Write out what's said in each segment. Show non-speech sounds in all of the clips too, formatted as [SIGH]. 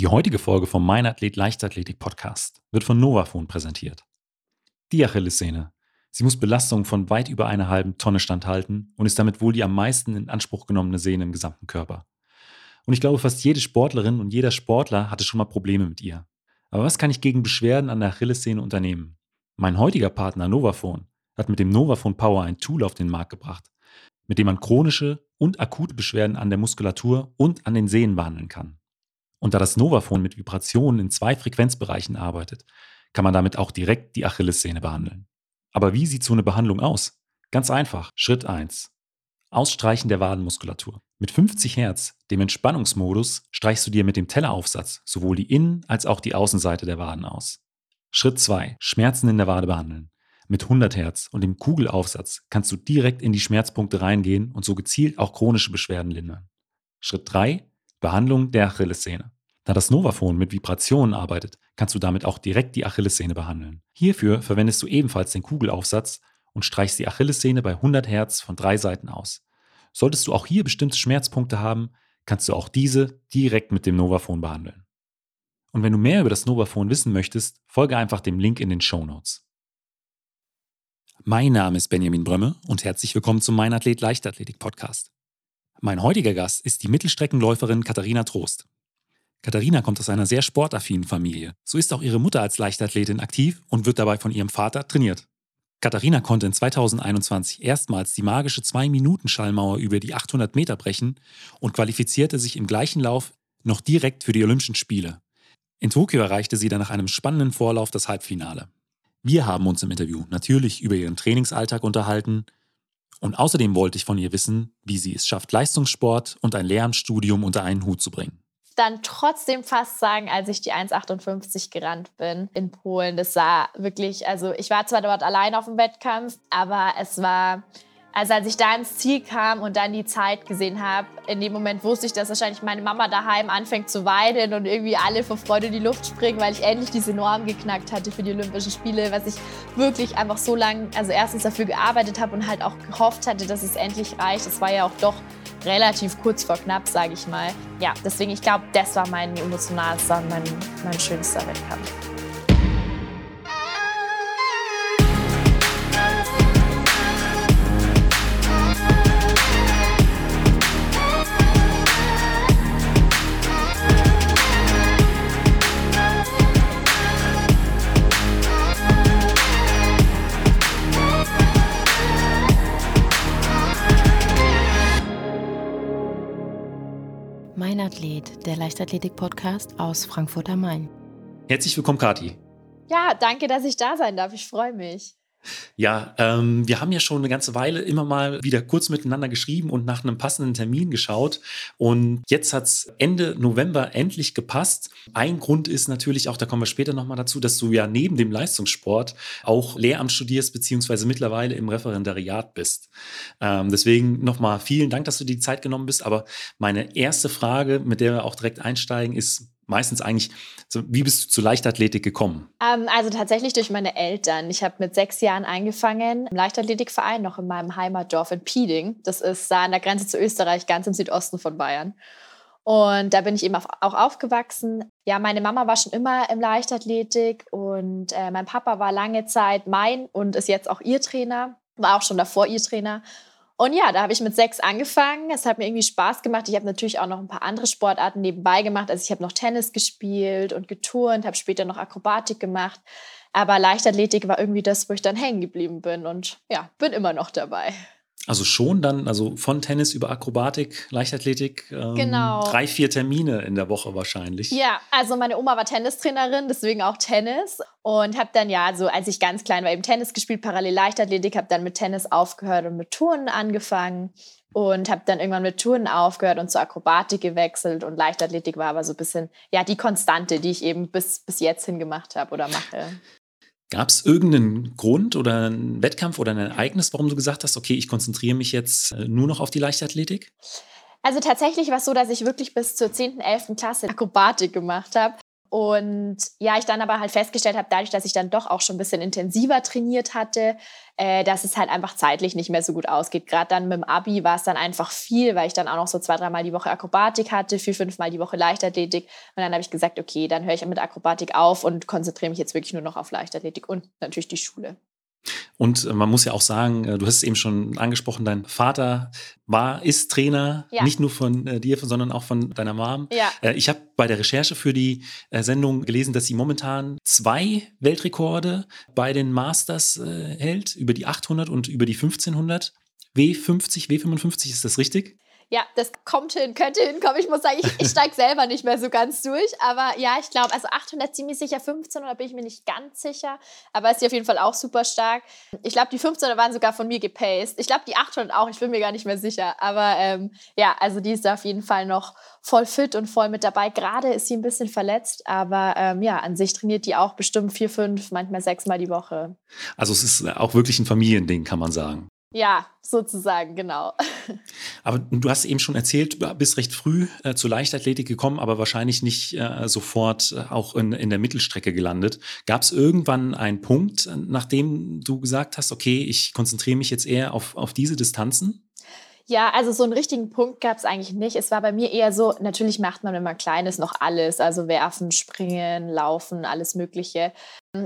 Die heutige Folge vom Mein Athlet Leichtathletik Podcast wird von Novafon präsentiert. Die Achillessehne. Sie muss Belastungen von weit über einer halben Tonne standhalten und ist damit wohl die am meisten in Anspruch genommene Sehne im gesamten Körper. Und ich glaube, fast jede Sportlerin und jeder Sportler hatte schon mal Probleme mit ihr. Aber was kann ich gegen Beschwerden an der Achillessehne unternehmen? Mein heutiger Partner Novafon hat mit dem Novafon Power ein Tool auf den Markt gebracht, mit dem man chronische und akute Beschwerden an der Muskulatur und an den Sehnen behandeln kann. Und da das Novafon mit Vibrationen in zwei Frequenzbereichen arbeitet, kann man damit auch direkt die Achillessehne behandeln. Aber wie sieht so eine Behandlung aus? Ganz einfach. Schritt 1. Ausstreichen der Wadenmuskulatur. Mit 50 Hertz, dem Entspannungsmodus, streichst du dir mit dem Telleraufsatz sowohl die Innen- als auch die Außenseite der Waden aus. Schritt 2. Schmerzen in der Wade behandeln. Mit 100 Hertz und dem Kugelaufsatz kannst du direkt in die Schmerzpunkte reingehen und so gezielt auch chronische Beschwerden lindern. Schritt 3. Behandlung der Achillessehne. Da das Novafon mit Vibrationen arbeitet, kannst du damit auch direkt die Achillessehne behandeln. Hierfür verwendest du ebenfalls den Kugelaufsatz und streichst die Achillessehne bei 100 Hertz von drei Seiten aus. Solltest du auch hier bestimmte Schmerzpunkte haben, kannst du auch diese direkt mit dem Novafon behandeln. Und wenn du mehr über das Novafon wissen möchtest, folge einfach dem Link in den Show Notes. Mein Name ist Benjamin Brömme und herzlich willkommen zum Mein Athlet Leichtathletik Podcast. Mein heutiger Gast ist die Mittelstreckenläuferin Katharina Trost. Katharina kommt aus einer sehr sportaffinen Familie. So ist auch ihre Mutter als Leichtathletin aktiv und wird dabei von ihrem Vater trainiert. Katharina konnte in 2021 erstmals die magische 2-Minuten-Schallmauer über die 800 Meter brechen und qualifizierte sich im gleichen Lauf noch direkt für die Olympischen Spiele. In Tokio erreichte sie dann nach einem spannenden Vorlauf das Halbfinale. Wir haben uns im Interview natürlich über ihren Trainingsalltag unterhalten, und außerdem wollte ich von ihr wissen, wie sie es schafft, Leistungssport und ein Lehramtsstudium unter einen Hut zu bringen. Dann trotzdem fast sagen, als ich die 1,58 gerannt bin in Polen, das sah wirklich, also ich war zwar dort allein auf dem Wettkampf, aber es war also als ich da ins Ziel kam und dann die Zeit gesehen habe, in dem Moment wusste ich, dass wahrscheinlich meine Mama daheim anfängt zu weinen und irgendwie alle vor Freude in die Luft springen, weil ich endlich diese Norm geknackt hatte für die Olympischen Spiele, was ich wirklich einfach so lange, also erstens dafür gearbeitet habe und halt auch gehofft hatte, dass es endlich reicht. Es war ja auch doch relativ kurz vor knapp, sage ich mal. Ja, deswegen, ich glaube, das war mein emotionalster, mein, mein schönster Wettkampf. Mein Athlet, der Leichtathletik-Podcast aus Frankfurt am Main. Herzlich willkommen, Kati. Ja, danke, dass ich da sein darf. Ich freue mich. Ja, ähm, wir haben ja schon eine ganze Weile immer mal wieder kurz miteinander geschrieben und nach einem passenden Termin geschaut. Und jetzt hat es Ende November endlich gepasst. Ein Grund ist natürlich auch, da kommen wir später nochmal dazu, dass du ja neben dem Leistungssport auch Lehramt studierst, beziehungsweise mittlerweile im Referendariat bist. Ähm, deswegen nochmal vielen Dank, dass du die Zeit genommen bist. Aber meine erste Frage, mit der wir auch direkt einsteigen, ist, meistens eigentlich, so, wie bist du zur Leichtathletik gekommen? Ähm, also tatsächlich durch meine Eltern. Ich habe mit sechs Jahren angefangen im Leichtathletikverein, noch in meinem Heimatdorf in Pieding. Das ist da an der Grenze zu Österreich, ganz im Südosten von Bayern. Und da bin ich eben auch aufgewachsen. Ja, meine Mama war schon immer im Leichtathletik und äh, mein Papa war lange Zeit mein und ist jetzt auch ihr Trainer, war auch schon davor ihr Trainer. Und ja, da habe ich mit sechs angefangen. Es hat mir irgendwie Spaß gemacht. Ich habe natürlich auch noch ein paar andere Sportarten nebenbei gemacht. Also ich habe noch Tennis gespielt und geturnt, habe später noch Akrobatik gemacht. Aber Leichtathletik war irgendwie das, wo ich dann hängen geblieben bin und ja, bin immer noch dabei. Also schon dann, also von Tennis über Akrobatik, Leichtathletik, ähm, genau. drei, vier Termine in der Woche wahrscheinlich. Ja, also meine Oma war Tennistrainerin, deswegen auch Tennis. Und habe dann ja, so als ich ganz klein war, eben Tennis gespielt, parallel Leichtathletik, habe dann mit Tennis aufgehört und mit Touren angefangen. Und habe dann irgendwann mit Touren aufgehört und zur Akrobatik gewechselt. Und Leichtathletik war aber so ein bisschen, ja, die Konstante, die ich eben bis, bis jetzt hingemacht habe oder mache. Gab es irgendeinen Grund oder einen Wettkampf oder ein Ereignis, warum du gesagt hast, okay, ich konzentriere mich jetzt äh, nur noch auf die Leichtathletik? Also tatsächlich war es so, dass ich wirklich bis zur 10., 11. Klasse Akrobatik gemacht habe. Und ja, ich dann aber halt festgestellt habe, dadurch, dass ich dann doch auch schon ein bisschen intensiver trainiert hatte, äh, dass es halt einfach zeitlich nicht mehr so gut ausgeht. Gerade dann mit dem Abi war es dann einfach viel, weil ich dann auch noch so zwei, dreimal die Woche Akrobatik hatte, vier, fünfmal die Woche Leichtathletik. Und dann habe ich gesagt, okay, dann höre ich mit Akrobatik auf und konzentriere mich jetzt wirklich nur noch auf Leichtathletik und natürlich die Schule. Und äh, man muss ja auch sagen, äh, du hast es eben schon angesprochen, dein Vater war, ist Trainer, ja. nicht nur von äh, dir, sondern auch von deiner Mom. Ja. Äh, ich habe bei der Recherche für die äh, Sendung gelesen, dass sie momentan zwei Weltrekorde bei den Masters hält, über die 800 und über die 1500. W50, W55, ist das richtig? Ja, das kommt hin, könnte hinkommen. Ich muss sagen, ich, ich steige selber nicht mehr so ganz durch. Aber ja, ich glaube, also 800 ziemlich sicher, 1500 bin ich mir nicht ganz sicher. Aber ist sie auf jeden Fall auch super stark. Ich glaube, die 1500 waren sogar von mir gepaced. Ich glaube, die 800 auch, ich bin mir gar nicht mehr sicher. Aber ähm, ja, also die ist auf jeden Fall noch voll fit und voll mit dabei. Gerade ist sie ein bisschen verletzt, aber ähm, ja, an sich trainiert die auch bestimmt vier, fünf, manchmal sechs Mal die Woche. Also es ist auch wirklich ein Familiending, kann man sagen. Ja, sozusagen, genau. [LAUGHS] Aber du hast eben schon erzählt, du bist recht früh äh, zur Leichtathletik gekommen, aber wahrscheinlich nicht äh, sofort äh, auch in, in der Mittelstrecke gelandet. Gab es irgendwann einen Punkt, äh, nachdem du gesagt hast, okay, ich konzentriere mich jetzt eher auf, auf diese Distanzen? Ja, also so einen richtigen Punkt gab es eigentlich nicht. Es war bei mir eher so, natürlich macht man, wenn man klein ist, noch alles. Also werfen, springen, laufen, alles Mögliche.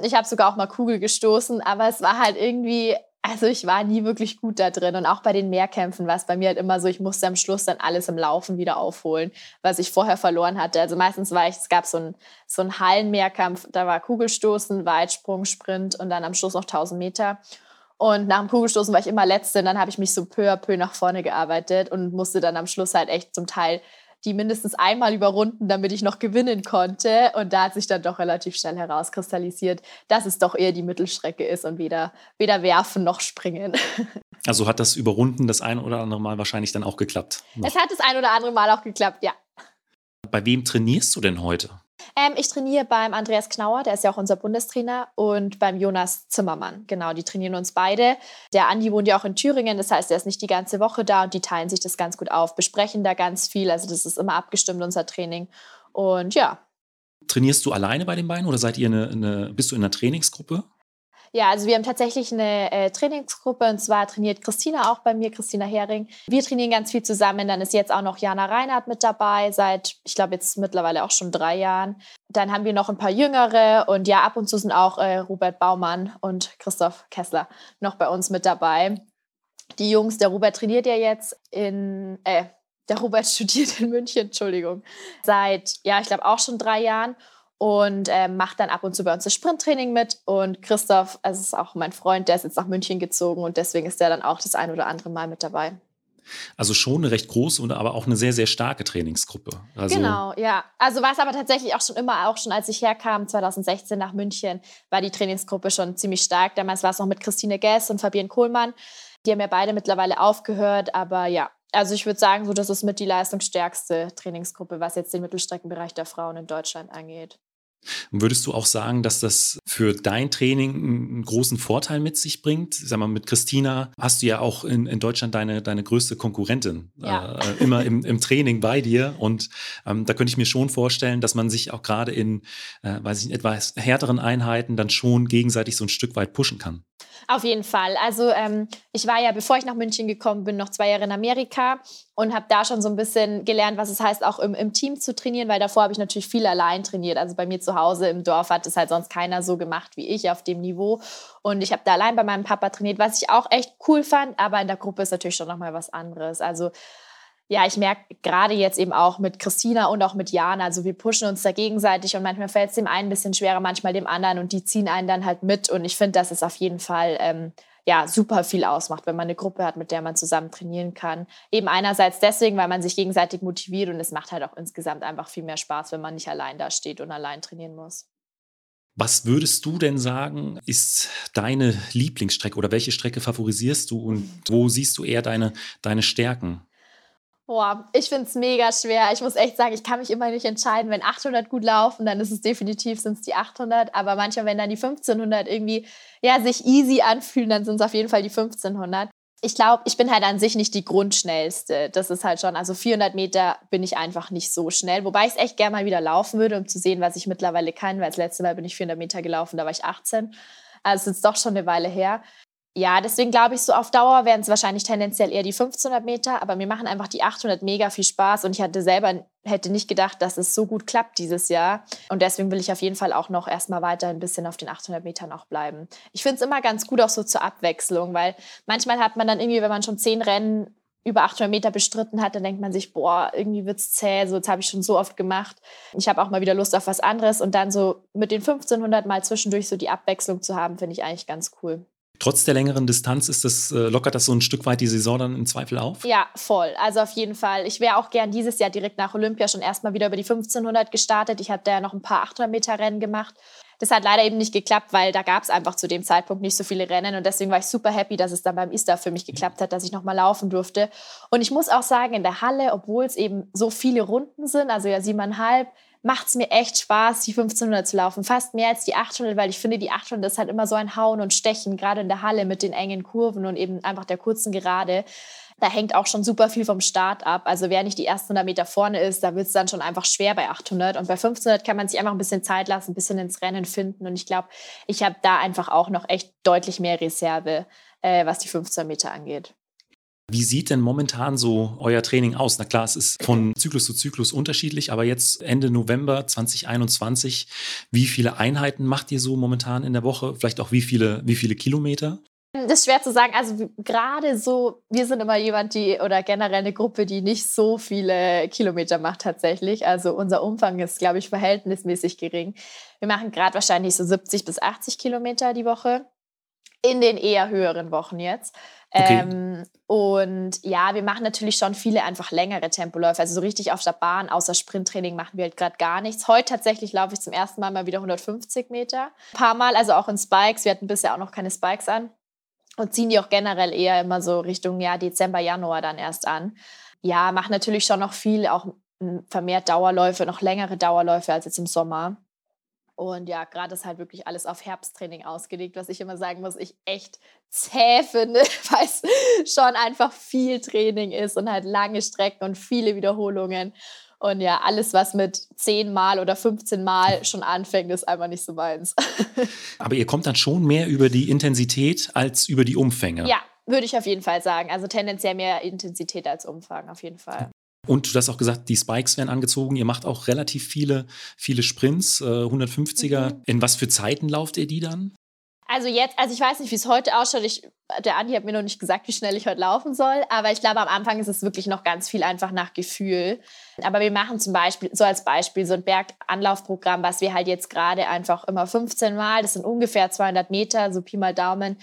Ich habe sogar auch mal Kugel gestoßen, aber es war halt irgendwie also ich war nie wirklich gut da drin und auch bei den Mehrkämpfen war es bei mir halt immer so, ich musste am Schluss dann alles im Laufen wieder aufholen, was ich vorher verloren hatte. Also meistens war ich, es gab so einen so einen Hallenmehrkampf, da war Kugelstoßen, Weitsprung, Sprint und dann am Schluss noch 1000 Meter. Und nach dem Kugelstoßen war ich immer Letzte und dann habe ich mich so peu à peu nach vorne gearbeitet und musste dann am Schluss halt echt zum Teil die mindestens einmal überrunden, damit ich noch gewinnen konnte. Und da hat sich dann doch relativ schnell herauskristallisiert, dass es doch eher die Mittelstrecke ist und weder, weder werfen noch springen. [LAUGHS] Also hat das Überrunden das ein oder andere Mal wahrscheinlich dann auch geklappt? Noch. Es hat das ein oder andere Mal auch geklappt, ja. Bei wem trainierst du denn heute? Ähm, ich trainiere beim Andreas Knauer, der ist ja auch unser Bundestrainer, und beim Jonas Zimmermann. Genau, die trainieren uns beide. Der Andi wohnt ja auch in Thüringen, das heißt, er ist nicht die ganze Woche da und die teilen sich das ganz gut auf, besprechen da ganz viel. Also, das ist immer abgestimmt, unser Training. Und ja. Trainierst du alleine bei den beiden oder seid ihr eine, eine bist du in einer Trainingsgruppe? Ja, also wir haben tatsächlich eine äh, Trainingsgruppe und zwar trainiert Christina auch bei mir, Christina Hering. Wir trainieren ganz viel zusammen. Dann ist jetzt auch noch Jana Reinhardt mit dabei, seit, ich glaube, jetzt mittlerweile auch schon drei Jahren. Dann haben wir noch ein paar Jüngere und ja, ab und zu sind auch äh, Robert Baumann und Christoph Kessler noch bei uns mit dabei. Die Jungs, der Robert trainiert ja jetzt in, äh, der Robert [LAUGHS] studiert in München, Entschuldigung, seit, ja, ich glaube auch schon drei Jahren und äh, macht dann ab und zu bei uns das Sprinttraining mit. Und Christoph, also ist auch mein Freund, der ist jetzt nach München gezogen und deswegen ist der dann auch das ein oder andere Mal mit dabei. Also schon eine recht große und aber auch eine sehr, sehr starke Trainingsgruppe. Also genau, ja. Also war es aber tatsächlich auch schon immer, auch schon als ich herkam, 2016 nach München, war die Trainingsgruppe schon ziemlich stark. Damals war es noch mit Christine Gess und Fabienne Kohlmann. Die haben ja beide mittlerweile aufgehört, aber ja, also ich würde sagen, so das ist mit die leistungsstärkste Trainingsgruppe, was jetzt den Mittelstreckenbereich der Frauen in Deutschland angeht. Würdest du auch sagen, dass das für dein Training einen großen Vorteil mit sich bringt? Sag mal, mit Christina hast du ja auch in, in Deutschland deine, deine größte Konkurrentin ja. äh, immer im, im Training bei dir. Und ähm, da könnte ich mir schon vorstellen, dass man sich auch gerade in, äh, weiß ich etwas härteren Einheiten dann schon gegenseitig so ein Stück weit pushen kann. Auf jeden Fall. Also ähm, ich war ja, bevor ich nach München gekommen bin, noch zwei Jahre in Amerika und habe da schon so ein bisschen gelernt, was es heißt, auch im, im Team zu trainieren, weil davor habe ich natürlich viel allein trainiert. Also bei mir zu Hause im Dorf hat es halt sonst keiner so gemacht wie ich auf dem Niveau. Und ich habe da allein bei meinem Papa trainiert, was ich auch echt cool fand, aber in der Gruppe ist natürlich schon nochmal was anderes. Also ja, ich merke gerade jetzt eben auch mit Christina und auch mit Jana, also wir pushen uns da gegenseitig und manchmal fällt es dem einen ein bisschen schwerer, manchmal dem anderen und die ziehen einen dann halt mit und ich finde, dass es auf jeden Fall ähm, ja, super viel ausmacht, wenn man eine Gruppe hat, mit der man zusammen trainieren kann. Eben einerseits deswegen, weil man sich gegenseitig motiviert und es macht halt auch insgesamt einfach viel mehr Spaß, wenn man nicht allein da steht und allein trainieren muss. Was würdest du denn sagen, ist deine Lieblingsstrecke oder welche Strecke favorisierst du und wo siehst du eher deine, deine Stärken? Boah, ich finde es mega schwer. Ich muss echt sagen, ich kann mich immer nicht entscheiden. Wenn 800 gut laufen, dann ist es definitiv sind es die 800. Aber manchmal, wenn dann die 1500 irgendwie ja, sich easy anfühlen, dann sind es auf jeden Fall die 1500. ich glaube, ich bin halt an sich nicht die Grundschnellste. Das ist halt schon, also 400 Meter bin ich einfach nicht so schnell. Wobei ich es echt gerne mal wieder laufen würde, um zu sehen, was ich mittlerweile kann. Weil das letzte Mal bin ich 400 Meter gelaufen, da war ich 18. Also es ist doch schon eine Weile her. Ja, deswegen glaube ich, so auf Dauer wären es wahrscheinlich tendenziell eher die 1500 Meter, aber mir machen einfach die 800 mega viel Spaß und ich hatte selber, hätte nicht gedacht, dass es so gut klappt dieses Jahr. Und deswegen will ich auf jeden Fall auch noch erstmal weiter ein bisschen auf den 800 Metern auch bleiben. Ich finde es immer ganz gut auch so zur Abwechslung, weil manchmal hat man dann irgendwie, wenn man schon zehn Rennen über 800 Meter bestritten hat, dann denkt man sich, boah, irgendwie wird es zäh, so, das habe ich schon so oft gemacht. Ich habe auch mal wieder Lust auf was anderes und dann so mit den 1500 mal zwischendurch so die Abwechslung zu haben, finde ich eigentlich ganz cool. Trotz der längeren Distanz ist das, äh, lockert das so ein Stück weit die Saison dann im Zweifel auf? Ja, voll. Also auf jeden Fall. Ich wäre auch gern dieses Jahr direkt nach Olympia schon erstmal wieder über die 1500 gestartet. Ich hatte ja noch ein paar 800 Meter Rennen gemacht. Das hat leider eben nicht geklappt, weil da gab es einfach zu dem Zeitpunkt nicht so viele Rennen und deswegen war ich super happy, dass es dann beim Easter für mich geklappt hat, dass ich nochmal laufen durfte. Und ich muss auch sagen, in der Halle, obwohl es eben so viele Runden sind, also ja siebeneinhalb, macht es mir echt Spaß, die 1500 zu laufen. Fast mehr als die 800, weil ich finde, die 800 ist halt immer so ein Hauen und Stechen, gerade in der Halle mit den engen Kurven und eben einfach der kurzen Gerade. Da hängt auch schon super viel vom Start ab. Also wer nicht die ersten 100 Meter vorne ist, da wird es dann schon einfach schwer bei 800. Und bei 1500 kann man sich einfach ein bisschen Zeit lassen, ein bisschen ins Rennen finden. Und ich glaube, ich habe da einfach auch noch echt deutlich mehr Reserve, äh, was die 15 Meter angeht. Wie sieht denn momentan so euer Training aus? Na klar, es ist von Zyklus zu Zyklus unterschiedlich, aber jetzt Ende November 2021, wie viele Einheiten macht ihr so momentan in der Woche? Vielleicht auch wie viele, wie viele Kilometer? Das ist schwer zu sagen. Also gerade so, wir sind immer jemand, die oder generell eine Gruppe, die nicht so viele Kilometer macht tatsächlich. Also unser Umfang ist, glaube ich, verhältnismäßig gering. Wir machen gerade wahrscheinlich so 70 bis 80 Kilometer die Woche in den eher höheren Wochen jetzt. Ähm, und ja, wir machen natürlich schon viele einfach längere Tempoläufe. Also so richtig auf der Bahn, außer Sprinttraining machen wir halt gerade gar nichts. Heute tatsächlich laufe ich zum ersten Mal mal wieder 150 Meter. Ein paar Mal, also auch in Spikes. Wir hatten bisher auch noch keine Spikes an. Und ziehen die auch generell eher immer so Richtung ja, Dezember, Januar dann erst an. Ja, machen natürlich schon noch viel, auch vermehrt Dauerläufe, noch längere Dauerläufe als jetzt im Sommer. Und ja, gerade ist halt wirklich alles auf Herbsttraining ausgelegt, was ich immer sagen muss, ich echt zäh finde, [LAUGHS] weil es schon einfach viel Training ist und halt lange Strecken und viele Wiederholungen. Und ja, alles, was mit 10 Mal oder 15 Mal schon anfängt, ist einfach nicht so meins. [LAUGHS] Aber ihr kommt dann schon mehr über die Intensität als über die Umfänge. Ja, würde ich auf jeden Fall sagen. Also tendenziell mehr Intensität als Umfang, auf jeden Fall. Und du hast auch gesagt, die Spikes werden angezogen. Ihr macht auch relativ viele, viele Sprints, äh, 150er. Mhm. In was für Zeiten lauft ihr die dann? Also jetzt, also ich weiß nicht, wie es heute ausschaut. Ich, der Andi hat mir noch nicht gesagt, wie schnell ich heute laufen soll. Aber ich glaube, am Anfang ist es wirklich noch ganz viel einfach nach Gefühl. Aber wir machen zum Beispiel, so als Beispiel, so ein Berganlaufprogramm, was wir halt jetzt gerade einfach immer 15 Mal, das sind ungefähr 200 Meter, so Pi mal Daumen.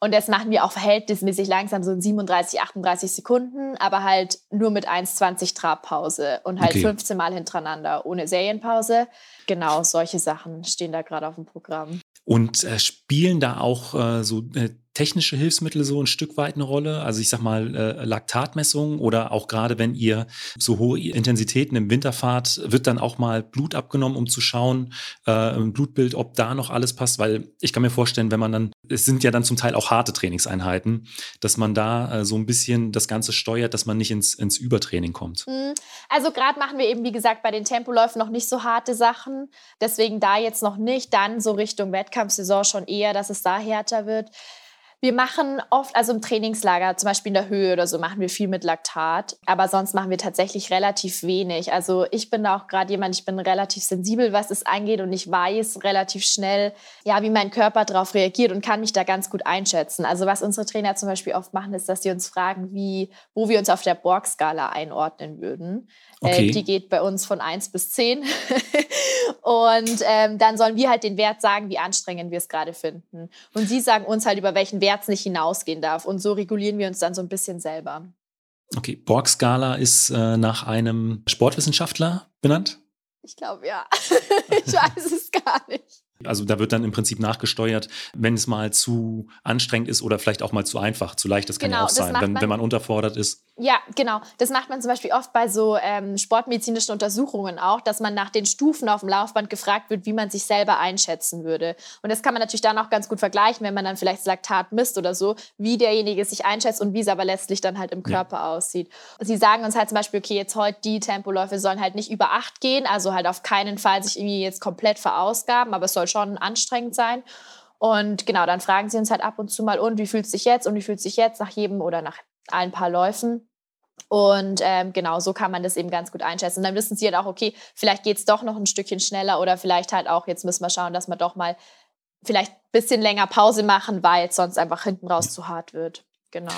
Und das machen wir auch verhältnismäßig langsam, so in 37, 38 Sekunden, aber halt nur mit 1,20 Trabpause und halt okay. 15 Mal hintereinander ohne Serienpause. Genau, solche Sachen stehen da gerade auf dem Programm. Und äh, spielen da auch äh, so äh, technische Hilfsmittel so ein Stück weit eine Rolle? Also ich sag mal äh, Laktatmessungen oder auch gerade wenn ihr so hohe Intensitäten im Winter fahrt, wird dann auch mal Blut abgenommen, um zu schauen, äh, ein Blutbild, ob da noch alles passt, weil ich kann mir vorstellen, wenn man dann, es sind ja dann zum Teil auch harte Trainingseinheiten, dass man da äh, so ein bisschen das Ganze steuert, dass man nicht ins, ins Übertraining kommt. Mhm. Also gerade machen wir eben, wie gesagt, bei den Tempoläufen noch nicht so harte Sachen, deswegen da jetzt noch nicht, dann so Richtung Wettkampfsaison schon eher, dass es da härter wird. Wir machen oft, also im Trainingslager, zum Beispiel in der Höhe oder so, machen wir viel mit Laktat. Aber sonst machen wir tatsächlich relativ wenig. Also ich bin da auch gerade jemand, ich bin relativ sensibel, was es angeht und ich weiß relativ schnell, ja, wie mein Körper darauf reagiert und kann mich da ganz gut einschätzen. Also was unsere Trainer zum Beispiel oft machen, ist, dass sie uns fragen, wie, wo wir uns auf der Borg-Skala einordnen würden. Äh, okay. Äh, die geht bei uns von 1 bis 10. [LAUGHS] und ähm, dann sollen wir halt den Wert sagen, wie anstrengend wir es gerade finden. Und sie sagen uns halt, über welchen Wert es nicht hinausgehen darf. Und so regulieren wir uns dann so ein bisschen selber. Okay, Borg-Skala ist äh, nach einem Sportwissenschaftler benannt? Ich glaube ja. [LAUGHS] ich weiß es gar nicht. Also da wird dann im Prinzip nachgesteuert, wenn es mal zu anstrengend ist oder vielleicht auch mal zu einfach, zu leicht, das kann genau, ja auch sein, wenn, wenn man unterfordert ist. Ja, genau. Das macht man zum Beispiel oft bei so ähm, sportmedizinischen Untersuchungen auch, dass man nach den Stufen auf dem Laufband gefragt wird, wie man sich selber einschätzen würde. Und das kann man natürlich dann auch ganz gut vergleichen, wenn man dann vielleicht Laktat misst oder so, wie derjenige sich einschätzt und wie es aber letztlich dann halt im Körper ja. aussieht. Sie sagen uns halt zum Beispiel, okay, jetzt heute die Tempoläufe sollen halt nicht über acht gehen, also halt auf keinen Fall sich irgendwie jetzt komplett verausgaben, aber es soll schon anstrengend sein. Und genau, dann fragen sie uns halt ab und zu mal, und wie fühlt es sich jetzt und wie fühlt es sich jetzt nach jedem oder nach ein paar Läufen. Und ähm, genau, so kann man das eben ganz gut einschätzen. Und dann wissen sie halt auch, okay, vielleicht geht es doch noch ein Stückchen schneller oder vielleicht halt auch, jetzt müssen wir schauen, dass wir doch mal vielleicht ein bisschen länger Pause machen, weil es sonst einfach hinten raus zu hart wird. Genau.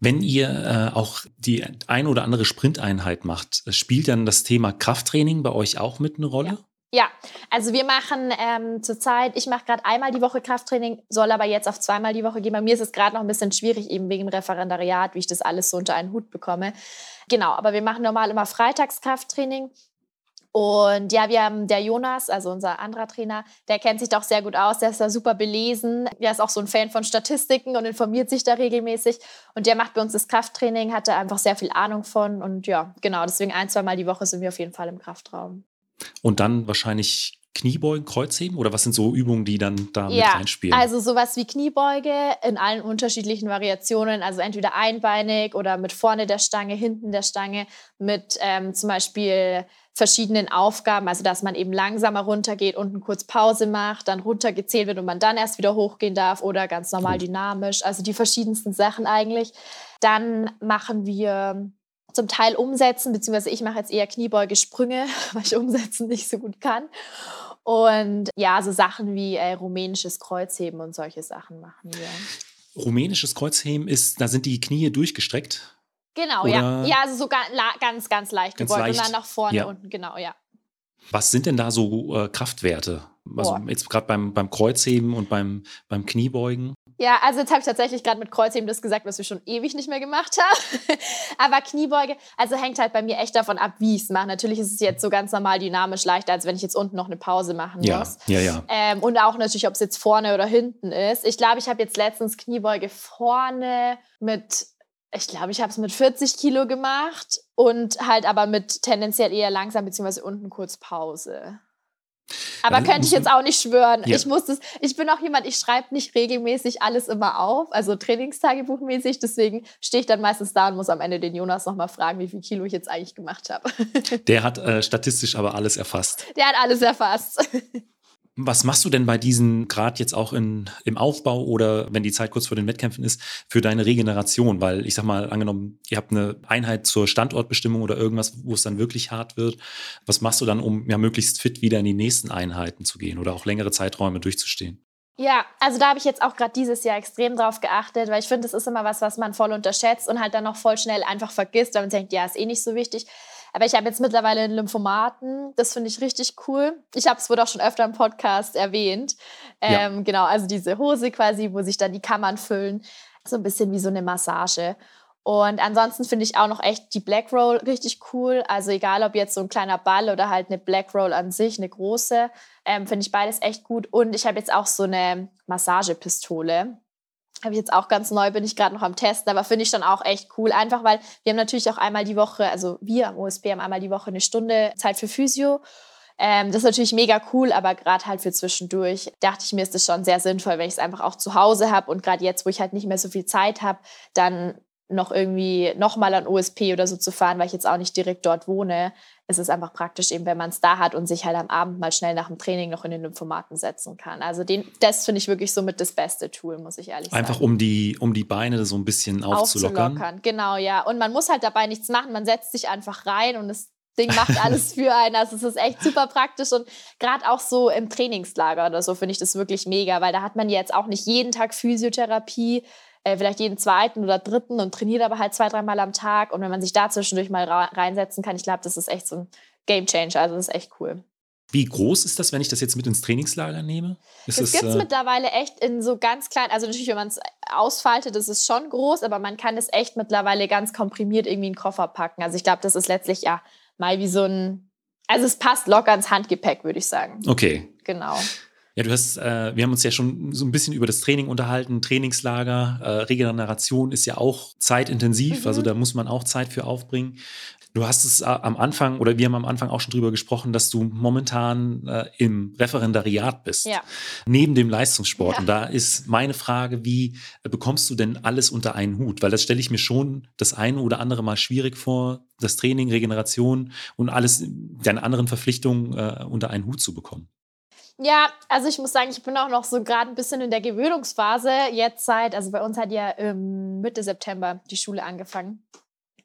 Wenn ihr äh, auch die ein oder andere Sprinteinheit macht, spielt dann das Thema Krafttraining bei euch auch mit eine Rolle? Ja. Ja, also wir machen ähm, zurzeit, ich mache gerade einmal die Woche Krafttraining, soll aber jetzt auf zweimal die Woche gehen. Bei mir ist es gerade noch ein bisschen schwierig, eben wegen dem Referendariat, wie ich das alles so unter einen Hut bekomme. Genau, aber wir machen normal immer Freitagskrafttraining. Und ja, wir haben der Jonas, also unser anderer Trainer, der kennt sich doch sehr gut aus, der ist da super belesen. Der ist auch so ein Fan von Statistiken und informiert sich da regelmäßig. Und der macht bei uns das Krafttraining, hat da einfach sehr viel Ahnung von. Und ja, genau, deswegen ein, zweimal die Woche sind wir auf jeden Fall im Kraftraum. Und dann wahrscheinlich Kniebeugen, Kreuzheben? Oder was sind so Übungen, die dann da ja, mit reinspielen? Also sowas wie Kniebeuge in allen unterschiedlichen Variationen, also entweder einbeinig oder mit vorne der Stange, hinten der Stange, mit ähm, zum Beispiel verschiedenen Aufgaben, also dass man eben langsamer runtergeht, unten kurz Pause macht, dann runtergezählt wird und man dann erst wieder hochgehen darf oder ganz normal dynamisch, also die verschiedensten Sachen eigentlich. Dann machen wir zum Teil umsetzen, beziehungsweise ich mache jetzt eher Kniebeugesprünge, [LAUGHS] weil ich umsetzen nicht so gut kann. Und ja, so Sachen wie äh, rumänisches Kreuzheben und solche Sachen machen wir. Rumänisches Kreuzheben ist, da sind die Knie durchgestreckt. Genau, Oder ja. Ja, also so ganz, ganz leicht ganz gebeugt leicht. und dann nach vorne ja. unten, genau, ja. Was sind denn da so äh, Kraftwerte? Also Boah. jetzt gerade beim, beim Kreuzheben und beim, beim Kniebeugen? Ja, also jetzt habe ich tatsächlich gerade mit Kreuzheben das gesagt, was wir schon ewig nicht mehr gemacht haben. [LAUGHS] Aber Kniebeuge, also hängt halt bei mir echt davon ab, wie ich es mache. Natürlich ist es jetzt so ganz normal dynamisch leichter, als wenn ich jetzt unten noch eine Pause machen ja, muss. Ja, ja. Ähm, und auch natürlich, ob es jetzt vorne oder hinten ist. Ich glaube, ich habe jetzt letztens Kniebeuge vorne mit ich glaube, ich habe es mit 40 Kilo gemacht und halt aber mit tendenziell eher langsam, beziehungsweise unten kurz Pause. Aber also, könnte ich jetzt auch nicht schwören. Ja. Ich muss das, ich bin auch jemand, ich schreibe nicht regelmäßig alles immer auf, also Trainingstagebuchmäßig. Deswegen stehe ich dann meistens da und muss am Ende den Jonas nochmal fragen, wie viel Kilo ich jetzt eigentlich gemacht habe. Der hat äh, statistisch aber alles erfasst. Der hat alles erfasst. Was machst du denn bei diesen, gerade jetzt auch in, im Aufbau oder wenn die Zeit kurz vor den Wettkämpfen ist, für deine Regeneration? Weil ich sag mal, angenommen, ihr habt eine Einheit zur Standortbestimmung oder irgendwas, wo es dann wirklich hart wird. Was machst du dann, um ja möglichst fit wieder in die nächsten Einheiten zu gehen oder auch längere Zeiträume durchzustehen? Ja, also da habe ich jetzt auch gerade dieses Jahr extrem drauf geachtet, weil ich finde, das ist immer was, was man voll unterschätzt und halt dann noch voll schnell einfach vergisst, weil man denkt, ja, ist eh nicht so wichtig. Aber ich habe jetzt mittlerweile einen Lymphomaten. Das finde ich richtig cool. Ich habe es wohl auch schon öfter im Podcast erwähnt. Ähm, ja. Genau, also diese Hose quasi, wo sich dann die Kammern füllen. So ein bisschen wie so eine Massage. Und ansonsten finde ich auch noch echt die Black Roll richtig cool. Also egal, ob jetzt so ein kleiner Ball oder halt eine Black Roll an sich, eine große, ähm, finde ich beides echt gut. Und ich habe jetzt auch so eine Massagepistole habe ich jetzt auch ganz neu, bin ich gerade noch am Testen, aber finde ich schon auch echt cool. Einfach weil wir haben natürlich auch einmal die Woche, also wir am OSP haben einmal die Woche eine Stunde Zeit für Physio. Ähm, das ist natürlich mega cool, aber gerade halt für zwischendurch dachte ich mir, ist das schon sehr sinnvoll, wenn ich es einfach auch zu Hause habe und gerade jetzt, wo ich halt nicht mehr so viel Zeit habe, dann noch irgendwie nochmal an OSP oder so zu fahren, weil ich jetzt auch nicht direkt dort wohne, ist es einfach praktisch eben, wenn man es da hat und sich halt am Abend mal schnell nach dem Training noch in den Lymphomaten setzen kann. Also den, das finde ich wirklich somit das beste Tool, muss ich ehrlich einfach sagen. Einfach um die, um die Beine so ein bisschen aufzulockern. aufzulockern. Genau, ja. Und man muss halt dabei nichts machen, man setzt sich einfach rein und das Ding macht alles für einen. Also es ist echt super praktisch und gerade auch so im Trainingslager oder so finde ich das wirklich mega, weil da hat man jetzt auch nicht jeden Tag Physiotherapie äh, vielleicht jeden zweiten oder dritten und trainiert aber halt zwei, dreimal am Tag. Und wenn man sich da zwischendurch mal reinsetzen kann, ich glaube, das ist echt so ein Game Changer. Also das ist echt cool. Wie groß ist das, wenn ich das jetzt mit ins Trainingslager nehme? Ist das gibt es äh mittlerweile echt in so ganz klein, also natürlich, wenn man es ausfaltet, ist es schon groß, aber man kann es echt mittlerweile ganz komprimiert irgendwie in den Koffer packen. Also ich glaube, das ist letztlich ja mal wie so ein, also es passt locker ins Handgepäck, würde ich sagen. Okay. Genau. Ja, du hast, äh, wir haben uns ja schon so ein bisschen über das Training unterhalten. Trainingslager, äh, Regeneration ist ja auch zeitintensiv, mhm. also da muss man auch Zeit für aufbringen. Du hast es äh, am Anfang oder wir haben am Anfang auch schon drüber gesprochen, dass du momentan äh, im Referendariat bist, ja. neben dem Leistungssport. Ja. Und da ist meine Frage, wie bekommst du denn alles unter einen Hut? Weil das stelle ich mir schon das eine oder andere Mal schwierig vor, das Training, Regeneration und alles, deine anderen Verpflichtungen äh, unter einen Hut zu bekommen. Ja, also ich muss sagen, ich bin auch noch so gerade ein bisschen in der Gewöhnungsphase. Jetzt seit, also bei uns hat ja ähm, Mitte September die Schule angefangen.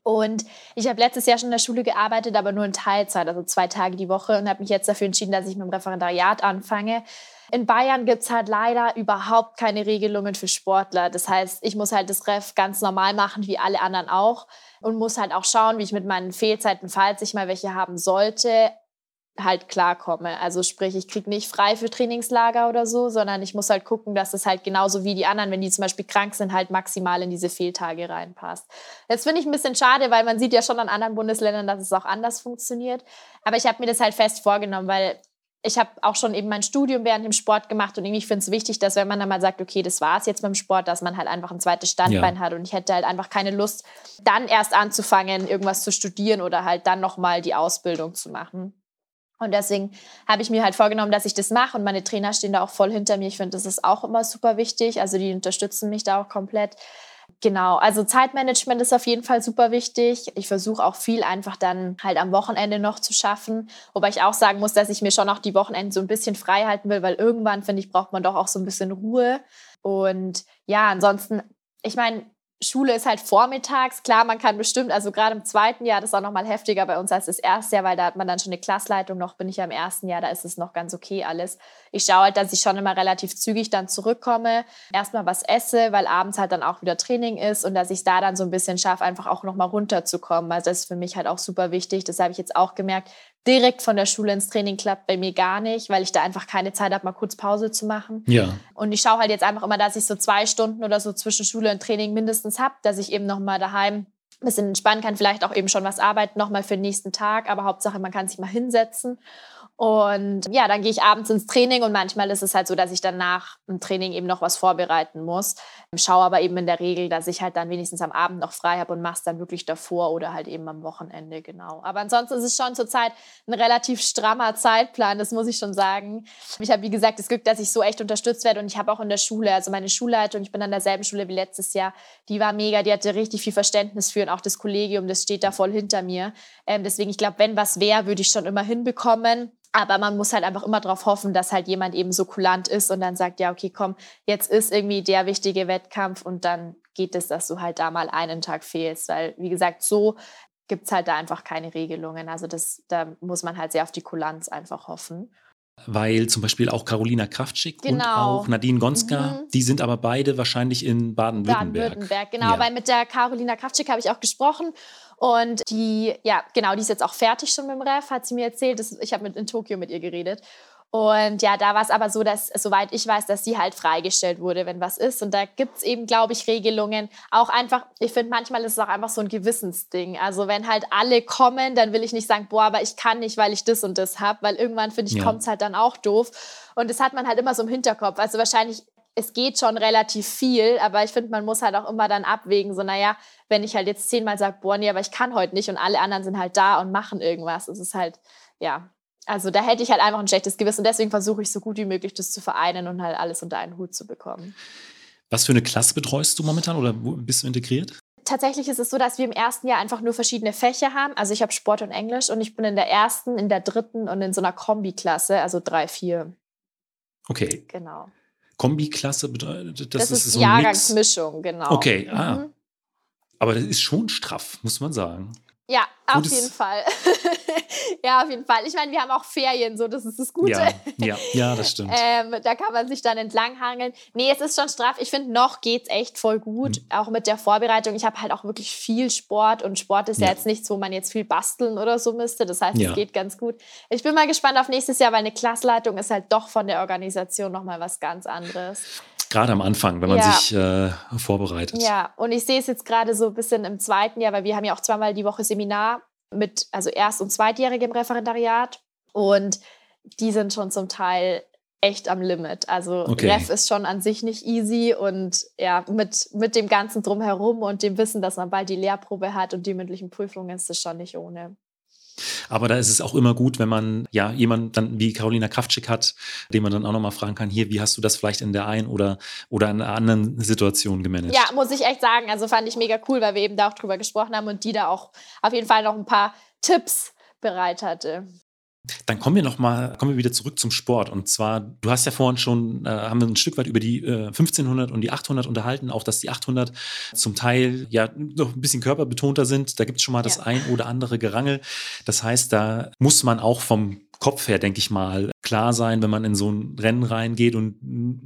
Und ich habe letztes Jahr schon in der Schule gearbeitet, aber nur in Teilzeit, also zwei Tage die Woche und habe mich jetzt dafür entschieden, dass ich mit dem Referendariat anfange. In Bayern gibt es halt leider überhaupt keine Regelungen für Sportler. Das heißt, ich muss halt das Ref ganz normal machen, wie alle anderen auch. Und muss halt auch schauen, wie ich mit meinen Fehlzeiten, falls ich mal welche haben sollte, halt klarkomme. Also sprich, ich kriege nicht frei für Trainingslager oder so, sondern ich muss halt gucken, dass es halt genauso wie die anderen, wenn die zum Beispiel krank sind, halt maximal in diese Fehltage reinpasst. Das finde ich ein bisschen schade, weil man sieht ja schon an anderen Bundesländern, dass es auch anders funktioniert. Aber ich habe mir das halt fest vorgenommen, weil ich habe auch schon eben mein Studium während dem Sport gemacht und irgendwie finde es wichtig, dass wenn man dann mal sagt, okay, das war es jetzt beim Sport, dass man halt einfach ein zweites Standbein ja. hat und ich hätte halt einfach keine Lust, dann erst anzufangen, irgendwas zu studieren oder halt dann nochmal die Ausbildung zu machen. Und deswegen habe ich mir halt vorgenommen, dass ich das mache und meine Trainer stehen da auch voll hinter mir. Ich finde, das ist auch immer super wichtig. Also die unterstützen mich da auch komplett. Genau, also Zeitmanagement ist auf jeden Fall super wichtig. Ich versuche auch viel einfach dann halt am Wochenende noch zu schaffen. Wobei ich auch sagen muss, dass ich mir schon auch die Wochenende so ein bisschen frei halten will, weil irgendwann, finde ich, braucht man doch auch so ein bisschen Ruhe. Und ja, ansonsten, ich meine, Schule ist halt vormittags. Klar, man kann bestimmt, also gerade im zweiten Jahr, das ist auch noch mal heftiger bei uns als das erste Jahr, weil da hat man dann schon eine Klassleitung noch, bin ich ja im ersten Jahr, da ist es noch ganz okay alles. Ich schaue halt, dass ich schon immer relativ zügig dann zurückkomme, erstmal was esse, weil abends halt dann auch wieder Training ist und dass ich da dann so ein bisschen schaffe, einfach auch noch mal runterzukommen. Also das ist für mich halt auch super wichtig. Das habe ich jetzt auch gemerkt direkt von der Schule ins Training klappt bei mir gar nicht, weil ich da einfach keine Zeit habe, mal kurz Pause zu machen. Ja. Und ich schaue halt jetzt einfach immer, dass ich so zwei Stunden oder so zwischen Schule und Training mindestens habe, dass ich eben noch mal daheim ein bisschen entspannen kann, vielleicht auch eben schon was arbeiten, noch mal für den nächsten Tag, aber Hauptsache, man kann sich mal hinsetzen. Und ja, dann gehe ich abends ins Training und manchmal ist es halt so, dass ich dann nach dem Training eben noch was vorbereiten muss. Schaue aber eben in der Regel, dass ich halt dann wenigstens am Abend noch frei habe und mache es dann wirklich davor oder halt eben am Wochenende, genau. Aber ansonsten ist es schon zurzeit ein relativ strammer Zeitplan, das muss ich schon sagen. Ich habe, wie gesagt, das Glück, dass ich so echt unterstützt werde und ich habe auch in der Schule, also meine Schulleitung, ich bin an derselben Schule wie letztes Jahr, die war mega, die hatte richtig viel Verständnis für und auch das Kollegium, das steht da voll hinter mir. Ähm, deswegen, ich glaube, wenn was wäre, würde ich schon immer hinbekommen. Aber man muss halt einfach immer darauf hoffen, dass halt jemand eben so kulant ist und dann sagt, ja, okay, komm, jetzt ist irgendwie der wichtige Wettkampf und dann geht es, dass du halt da mal einen Tag fehlst. Weil, wie gesagt, so gibt es halt da einfach keine Regelungen. Also das, da muss man halt sehr auf die Kulanz einfach hoffen. Weil zum Beispiel auch Carolina Kraftschick genau. und auch Nadine Gonska, mhm. die sind aber beide wahrscheinlich in Baden-Württemberg. Baden-Württemberg, genau, ja. weil mit der Carolina Kraftschick habe ich auch gesprochen und die, ja, genau, die ist jetzt auch fertig schon mit dem Ref, hat sie mir erzählt. Das, ich habe in Tokio mit ihr geredet. Und ja, da war es aber so, dass, soweit ich weiß, dass sie halt freigestellt wurde, wenn was ist. Und da gibt es eben, glaube ich, Regelungen. Auch einfach, ich finde, manchmal ist es auch einfach so ein Gewissensding. Also wenn halt alle kommen, dann will ich nicht sagen, boah, aber ich kann nicht, weil ich das und das habe. Weil irgendwann, finde ich, ja. kommt es halt dann auch doof. Und das hat man halt immer so im Hinterkopf. Also wahrscheinlich es geht schon relativ viel, aber ich finde, man muss halt auch immer dann abwägen, so, naja, wenn ich halt jetzt zehnmal sage, boah, nee, aber ich kann heute nicht und alle anderen sind halt da und machen irgendwas, es ist halt, ja, also da hätte ich halt einfach ein schlechtes Gewissen und deswegen versuche ich so gut wie möglich das zu vereinen und halt alles unter einen Hut zu bekommen. Was für eine Klasse betreust du momentan oder bist du integriert? Tatsächlich ist es so, dass wir im ersten Jahr einfach nur verschiedene Fächer haben. Also ich habe Sport und Englisch und ich bin in der ersten, in der dritten und in so einer Kombiklasse, also drei, vier. Okay. Genau. Kombiklasse bedeutet, das, das ist, ist so Jahrgangsmischung, genau. Okay, ah. Mhm. Aber das ist schon straff, muss man sagen. Ja, auf Gutes. jeden Fall. [LAUGHS] ja, auf jeden Fall. Ich meine, wir haben auch Ferien, so das ist das Gute. Ja, ja, ja das [LAUGHS] stimmt. ähm, da kann man sich dann entlanghangeln. Nee, es ist schon straff. Ich finde, noch geht es echt voll gut, mhm. auch mit der Vorbereitung. Ich habe halt auch wirklich viel Sport und Sport ist ja. ja. jetzt nichts, wo man jetzt viel basteln oder so müsste. Das heißt, ja. es geht ganz gut. Ich bin mal gespannt auf nächstes Jahr, weil eine Klassleitung ist halt doch von der Organisation nochmal was ganz anderes. Gerade am Anfang, wenn man ja. sich äh, vorbereitet. Ja, und ich sehe es jetzt gerade so ein bisschen im zweiten Jahr, weil wir haben ja auch zweimal die Woche Seminar mit, also Erst- und Zweitjährige im Referendariat. Und die sind schon zum Teil echt am Limit. Also Okay. Ref ist schon an sich nicht easy und ja, mit, mit dem Ganzen drumherum und dem Wissen, dass man bald die Lehrprobe hat und die mündlichen Prüfungen, ist es schon nicht ohne. Aber da ist es auch immer gut, wenn man ja jemand dann wie Carolina Kraftschick hat, den man dann auch nochmal fragen kann, hier, wie hast du das vielleicht in der einen oder, oder in einer anderen Situation gemanagt? Ja, muss ich echt sagen. Also fand ich mega cool, weil wir eben da auch drüber gesprochen haben und die da auch auf jeden Fall noch ein paar Tipps bereit hatte. Dann kommen wir noch mal, kommen wir wieder zurück zum Sport. Und zwar, du hast ja vorhin schon, äh, haben wir ein Stück weit über die äh, 1500 und die 800 unterhalten, auch dass die 800 zum Teil ja noch ein bisschen körperbetonter sind. Da gibt es schon mal das Ja. ein oder andere Gerangel. Das heißt, da muss man auch vom Kopf her, denke ich mal, klar sein, wenn man in so ein Rennen reingeht und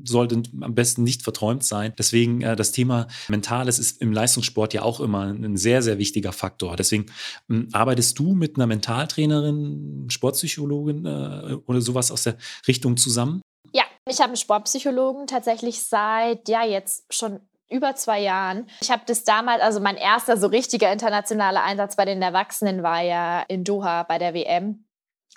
sollte am besten nicht verträumt sein. Deswegen äh, das Thema Mentales ist im Leistungssport ja auch immer ein sehr, sehr wichtiger Faktor. Deswegen m, arbeitest du mit einer Mentaltrainerin, Sportpsychologin äh, oder sowas aus der Richtung zusammen? Ja, ich habe einen Sportpsychologen tatsächlich seit, ja, jetzt schon über zwei Jahren. Ich habe das damals, also mein erster so richtiger internationaler Einsatz bei den Erwachsenen war ja in Doha bei der WM.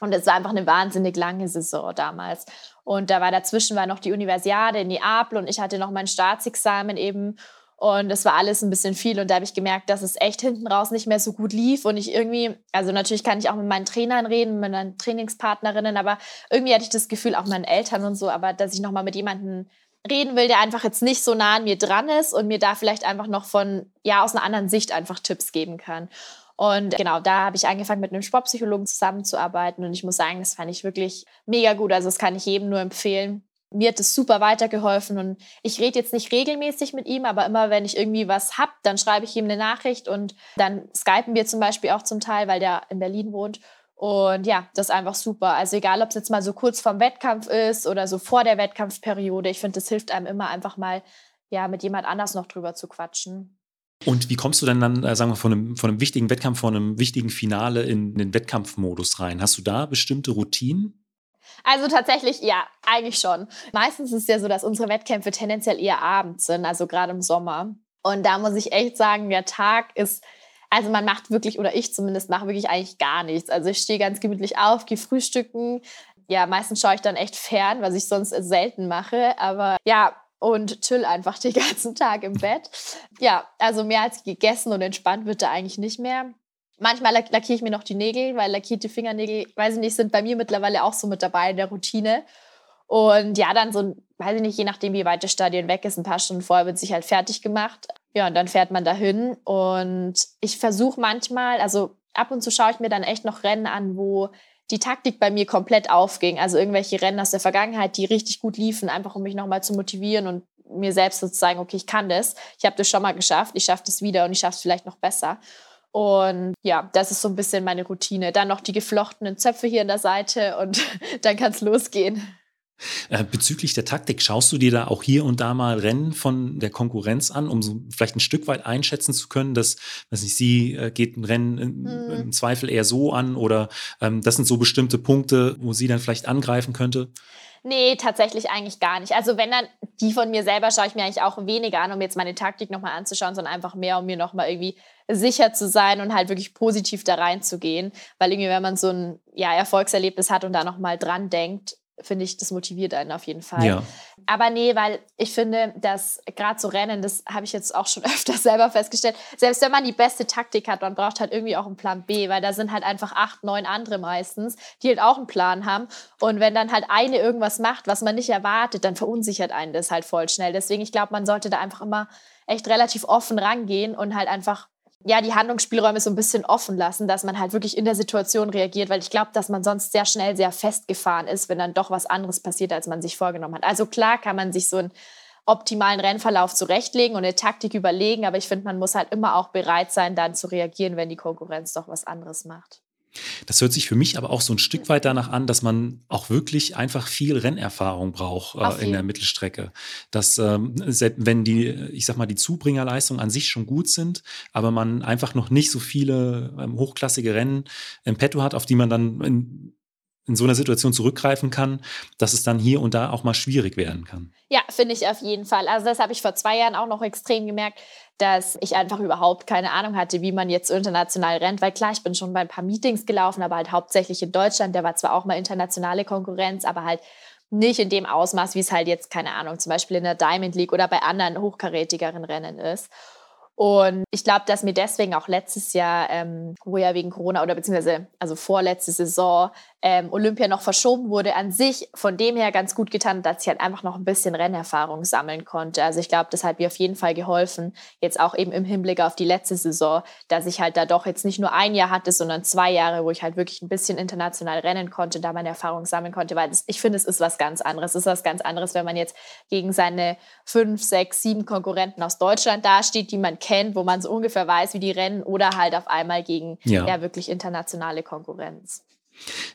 Und es war einfach eine wahnsinnig lange Saison damals. Und da war dazwischen war noch die Universiade in Neapel und ich hatte noch mein Staatsexamen eben. Und es war alles ein bisschen viel und da habe ich gemerkt, dass es echt hinten raus nicht mehr so gut lief und ich irgendwie, also natürlich kann ich auch mit meinen Trainern reden, mit meinen Trainingspartnerinnen, aber irgendwie hatte ich das Gefühl, auch meinen Eltern und so, aber dass ich nochmal mit jemandem reden will, der einfach jetzt nicht so nah an mir dran ist und mir da vielleicht einfach noch von, ja, aus einer anderen Sicht einfach Tipps geben kann. Und genau, da habe ich angefangen, mit einem Sportpsychologen zusammenzuarbeiten und ich muss sagen, das fand ich wirklich mega gut. Also das kann ich jedem nur empfehlen. Mir hat es super weitergeholfen und ich rede jetzt nicht regelmäßig mit ihm, aber immer wenn ich irgendwie was hab, dann schreibe ich ihm eine Nachricht und dann skypen wir zum Beispiel auch zum Teil, weil der in Berlin wohnt. Und ja, das ist einfach super. Also egal, ob es jetzt mal so kurz vorm Wettkampf ist oder so vor der Wettkampfperiode, ich finde, das hilft einem immer einfach mal, ja, mit jemand anders noch drüber zu quatschen. Und wie kommst du denn dann, äh, sagen wir, von einem, von einem wichtigen Wettkampf, von einem wichtigen Finale in den Wettkampfmodus rein? Hast du da bestimmte Routinen? Also tatsächlich, ja, eigentlich schon. Meistens ist es ja so, dass unsere Wettkämpfe tendenziell eher abends sind, also gerade im Sommer. Und da muss ich echt sagen, der Tag ist, also man macht wirklich, oder ich zumindest mache wirklich eigentlich gar nichts. Also ich stehe ganz gemütlich auf, gehe frühstücken. Ja, meistens schaue ich dann echt fern, was ich sonst selten mache. Aber ja, und chill einfach den [LAUGHS] ganzen Tag im Bett. Ja, also mehr als gegessen und entspannt wird da eigentlich nicht mehr. Manchmal lack lackiere ich mir noch die Nägel, weil lackierte Fingernägel, weiß ich nicht, sind bei mir mittlerweile auch so mit dabei in der Routine. Und ja, dann so, weiß ich nicht, je nachdem, wie weit das Stadion weg ist, ein paar Stunden vorher wird sich halt fertig gemacht. Ja, und dann fährt man dahin. Und ich versuche manchmal, also ab und zu schaue ich mir dann echt noch Rennen an, wo die Taktik bei mir komplett aufging. Also irgendwelche Rennen aus der Vergangenheit, die richtig gut liefen, einfach um mich nochmal zu motivieren und mir selbst zu zeigen, okay, ich kann das. Ich habe das schon mal geschafft, ich schaffe das wieder und ich schaffe es vielleicht noch besser. Und ja, das ist so ein bisschen meine Routine. Dann noch die geflochtenen Zöpfe hier an der Seite und [LAUGHS] dann kann es losgehen. Äh, bezüglich der Taktik, schaust du dir da auch hier und da mal Rennen von der Konkurrenz an, um so vielleicht ein Stück weit einschätzen zu können, dass, weiß nicht, sie äh, geht ein Rennen in, Hm. im Zweifel eher so an oder ähm, das sind so bestimmte Punkte, wo sie dann vielleicht angreifen könnte? Nee, tatsächlich eigentlich gar nicht. Also wenn dann die von mir selber schaue ich mir eigentlich auch weniger an, um jetzt meine Taktik nochmal anzuschauen, sondern einfach mehr, um mir nochmal irgendwie sicher zu sein und halt wirklich positiv da reinzugehen. Weil irgendwie, wenn man so ein ja, Erfolgserlebnis hat und da nochmal dran denkt, finde ich, das motiviert einen auf jeden Fall. Ja. Aber nee, weil ich finde, dass gerade so Rennen, das habe ich jetzt auch schon [LAUGHS] öfter selber festgestellt, selbst wenn man die beste Taktik hat, man braucht halt irgendwie auch einen Plan B, weil da sind halt einfach acht, neun andere meistens, die halt auch einen Plan haben. Und wenn dann halt eine irgendwas macht, was man nicht erwartet, dann verunsichert einen das halt voll schnell. Deswegen, ich glaube, man sollte da einfach immer echt relativ offen rangehen und halt einfach ja, die Handlungsspielräume so ein bisschen offen lassen, dass man halt wirklich in der Situation reagiert, weil ich glaube, dass man sonst sehr schnell sehr festgefahren ist, wenn dann doch was anderes passiert, als man sich vorgenommen hat. Also klar kann man sich so einen optimalen Rennverlauf zurechtlegen und eine Taktik überlegen, aber ich finde, man muss halt immer auch bereit sein, dann zu reagieren, wenn die Konkurrenz doch was anderes macht. Das hört sich für mich aber auch so ein Stück weit danach an, dass man auch wirklich einfach viel Rennerfahrung braucht äh, in der. Mittelstrecke. Dass, ähm, selbst wenn die, ich sag mal, die Zubringerleistungen an sich schon gut sind, aber man einfach noch nicht so viele ähm, hochklassige Rennen im Petto hat, auf die man dann in, in so einer Situation zurückgreifen kann, dass es dann hier und da auch mal schwierig werden kann. Ja, finde ich auf jeden Fall. Also das habe ich vor zwei Jahren auch noch extrem gemerkt, dass ich einfach überhaupt keine Ahnung hatte, wie man jetzt international rennt. Weil klar, ich bin schon bei ein paar Meetings gelaufen, aber halt hauptsächlich in Deutschland. Der war zwar auch mal internationale Konkurrenz, aber halt nicht in dem Ausmaß, wie es halt jetzt, keine Ahnung, zum Beispiel in der Diamond League oder bei anderen hochkarätigeren Rennen ist. Und ich glaube, dass mir deswegen auch letztes Jahr, ähm, wo ja wegen Corona oder beziehungsweise also vorletzte Saison ähm, Olympia noch verschoben wurde, an sich von dem her ganz gut getan, dass ich halt einfach noch ein bisschen Rennerfahrung sammeln konnte. Also ich glaube, das hat mir auf jeden Fall geholfen, jetzt auch eben im Hinblick auf die letzte Saison, dass ich halt da doch jetzt nicht nur ein Jahr hatte, sondern zwei Jahre, wo ich halt wirklich ein bisschen international rennen konnte, da meine Erfahrung sammeln konnte, weil das, ich finde, es ist was ganz anderes. Es ist was ganz anderes, wenn man jetzt gegen seine fünf, sechs, sieben Konkurrenten aus Deutschland dasteht, die man kennt, wo man so ungefähr weiß, wie die rennen, oder halt auf einmal gegen ja, ja wirklich internationale Konkurrenz.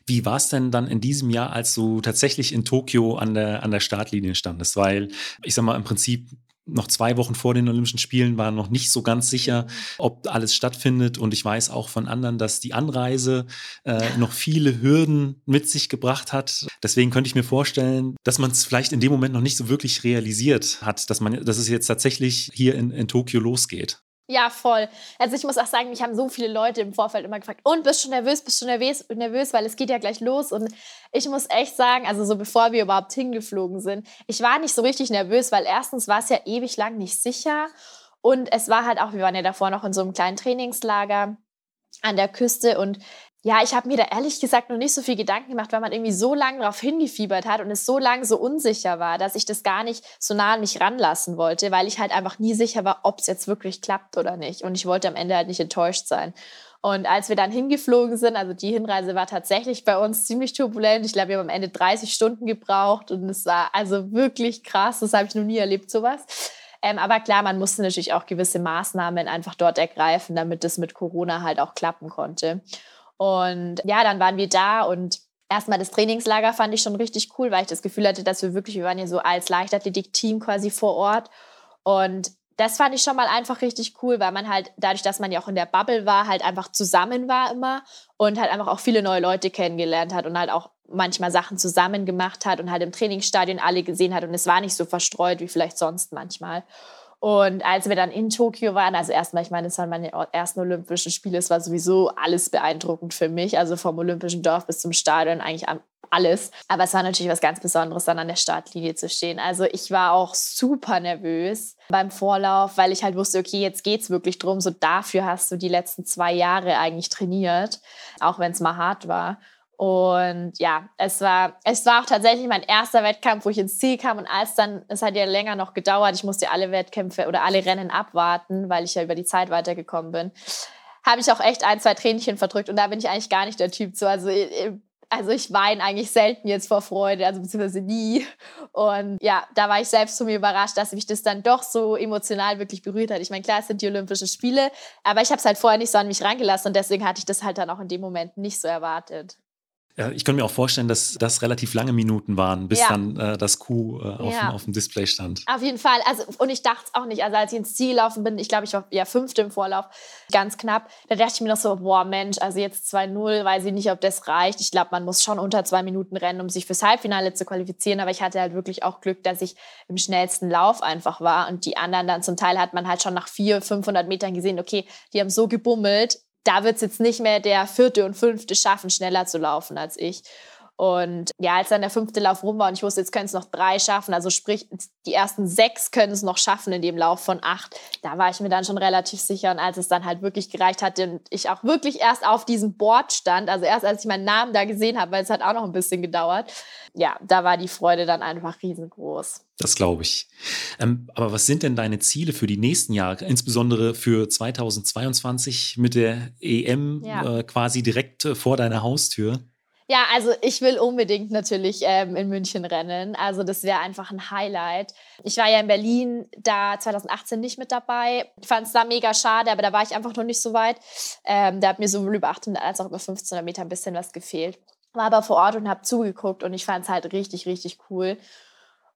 Wie war es denn dann in diesem Jahr, als du tatsächlich in Tokio an der, an der Startlinie standest? Weil, ich sag mal, im Prinzip noch zwei Wochen vor den Olympischen Spielen war noch nicht so ganz sicher, ob alles stattfindet. Und ich weiß auch von anderen, dass die Anreise äh, noch viele Hürden mit sich gebracht hat. Deswegen könnte ich mir vorstellen, dass man es vielleicht in dem Moment noch nicht so wirklich realisiert hat, dass man, dass es jetzt tatsächlich hier in, in Tokio losgeht. Ja, voll. Also ich muss auch sagen, mich haben so viele Leute im Vorfeld immer gefragt, und bist du nervös, bist du nervös, nervös, weil es geht ja gleich los. Und ich muss echt sagen, also so bevor wir überhaupt hingeflogen sind, ich war nicht so richtig nervös, weil erstens war es ja ewig lang nicht sicher. Und es war halt auch, wir waren ja davor noch in so einem kleinen Trainingslager an der Küste und ja, ich habe mir da ehrlich gesagt noch nicht so viel Gedanken gemacht, weil man irgendwie so lange darauf hingefiebert hat und es so lange so unsicher war, dass ich das gar nicht so nah an mich ranlassen wollte, weil ich halt einfach nie sicher war, ob es jetzt wirklich klappt oder nicht. Und ich wollte am Ende halt nicht enttäuscht sein. Und als wir dann hingeflogen sind, also die Hinreise war tatsächlich bei uns ziemlich turbulent. Ich glaube, wir haben am Ende 30 Stunden gebraucht und es war also wirklich krass. Das habe ich noch nie erlebt, sowas. Ähm, aber klar, man musste natürlich auch gewisse Maßnahmen einfach dort ergreifen, damit das mit Corona halt auch klappen konnte. Und ja, dann waren wir da und erstmal das Trainingslager fand ich schon richtig cool, weil ich das Gefühl hatte, dass wir wirklich, wir waren ja so als Leichtathletik-Team quasi vor Ort. Und das fand ich schon mal einfach richtig cool, weil man halt dadurch, dass man ja auch in der Bubble war, halt einfach zusammen war immer und halt einfach auch viele neue Leute kennengelernt hat und halt auch manchmal Sachen zusammen gemacht hat und halt im Trainingsstadion alle gesehen hat und es war nicht so verstreut wie vielleicht sonst manchmal. Und als wir dann in Tokio waren, also erstmal, ich meine, es waren meine ersten Olympischen Spiele, es war sowieso alles beeindruckend für mich, also vom Olympischen Dorf bis zum Stadion eigentlich alles. Aber es war natürlich was ganz Besonderes, dann an der Startlinie zu stehen. Also ich war auch super nervös beim Vorlauf, weil ich halt wusste, okay, jetzt geht's wirklich drum. So dafür hast du die letzten zwei Jahre eigentlich trainiert, auch wenn es mal hart war. Und ja, es war, es war auch tatsächlich mein erster Wettkampf, wo ich ins Ziel kam. Und als dann, es hat ja länger noch gedauert, ich musste alle Wettkämpfe oder alle Rennen abwarten, weil ich ja über die Zeit weitergekommen bin, habe ich auch echt ein, zwei Tränchen verdrückt. Und da bin ich eigentlich gar nicht der Typ zu. Also, äh, also ich weine eigentlich selten jetzt vor Freude, also beziehungsweise nie. Und ja, da war ich selbst zu mir überrascht, dass mich das dann doch so emotional wirklich berührt hat. Ich meine, klar, es sind die Olympischen Spiele, aber ich habe es halt vorher nicht so an mich rangelassen und deswegen hatte ich das halt dann auch in dem Moment nicht so erwartet. Ich könnte mir auch vorstellen, dass das relativ lange Minuten waren, bis ja. dann äh, das Q äh, auf, ja. dem, auf, dem, Display stand. Auf jeden Fall. Also, und ich dachte es auch nicht. Also, als ich ins Ziel gelaufen bin, ich glaube, ich war ja fünfte im Vorlauf, ganz knapp, da dachte ich mir noch so, boah, Mensch, also jetzt 2-0, weiß ich nicht, ob das reicht. Ich glaube, man muss schon unter zwei Minuten rennen, um sich fürs Halbfinale zu qualifizieren. Aber ich hatte halt wirklich auch Glück, dass ich im schnellsten Lauf einfach war. Und die anderen dann zum Teil hat man halt schon nach 400, 500 Metern gesehen, okay, die haben so gebummelt, da wird es jetzt nicht mehr der vierte und fünfte schaffen, schneller zu laufen als ich. Und ja, als dann der fünfte Lauf rum war und ich wusste, jetzt können es noch drei schaffen, also sprich, die ersten sechs können es noch schaffen in dem Lauf von acht, da war ich mir dann schon relativ sicher. Und als es dann halt wirklich gereicht hatte und ich auch wirklich erst auf diesem Board stand, also erst als ich meinen Namen da gesehen habe, weil es hat auch noch ein bisschen gedauert, ja, da war die Freude dann einfach riesengroß. Das glaube ich. Ähm, aber was sind denn deine Ziele für die nächsten Jahre, insbesondere für 2022 mit der EM ja. äh, quasi direkt äh, vor deiner Haustür? Ja, also ich will unbedingt natürlich ähm, in München rennen. Also das wäre einfach ein Highlight. Ich war ja in Berlin da 2018 nicht mit dabei. Ich fand es da mega schade, aber da war ich einfach noch nicht so weit. Ähm, da hat mir sowohl über 800 als auch über 1500 Meter ein bisschen was gefehlt. War aber vor Ort und habe zugeguckt und ich fand es halt richtig, richtig cool.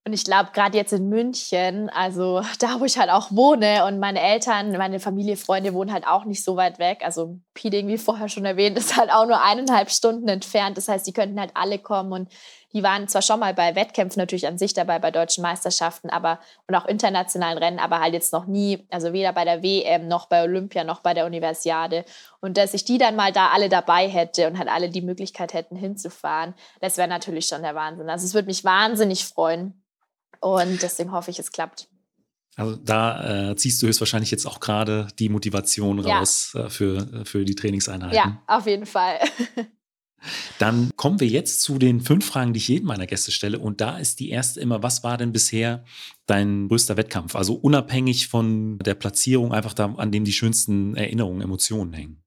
Und ich glaube, gerade jetzt in München, also [LAUGHS] da, wo ich halt auch wohne und meine Eltern, meine Familie, Freunde wohnen halt auch nicht so weit weg. Also Pieding, wie vorher schon erwähnt, [LAUGHS] ist halt auch nur eineinhalb Stunden entfernt. Das heißt, die könnten halt alle kommen und die waren zwar schon mal bei Wettkämpfen natürlich an sich dabei, bei deutschen Meisterschaften, aber und auch internationalen Rennen, aber halt jetzt noch nie, also weder bei der WM noch bei Olympia noch bei der Universiade. Und dass ich die dann mal da alle dabei hätte und halt alle die Möglichkeit hätten hinzufahren, das wäre natürlich schon der Wahnsinn. Also es würde mich wahnsinnig freuen. Und deswegen hoffe ich, es klappt. Also da äh, ziehst du höchstwahrscheinlich jetzt auch gerade die Motivation raus ja. äh, für, äh, für die Trainingseinheiten. Ja, auf jeden Fall. [LAUGHS] Dann kommen wir jetzt zu den fünf Fragen, die ich jedem meiner Gäste stelle. Und da ist die erste immer, was war denn bisher dein größter Wettkampf? Also unabhängig von der Platzierung, einfach da, an dem die schönsten Erinnerungen, Emotionen hängen.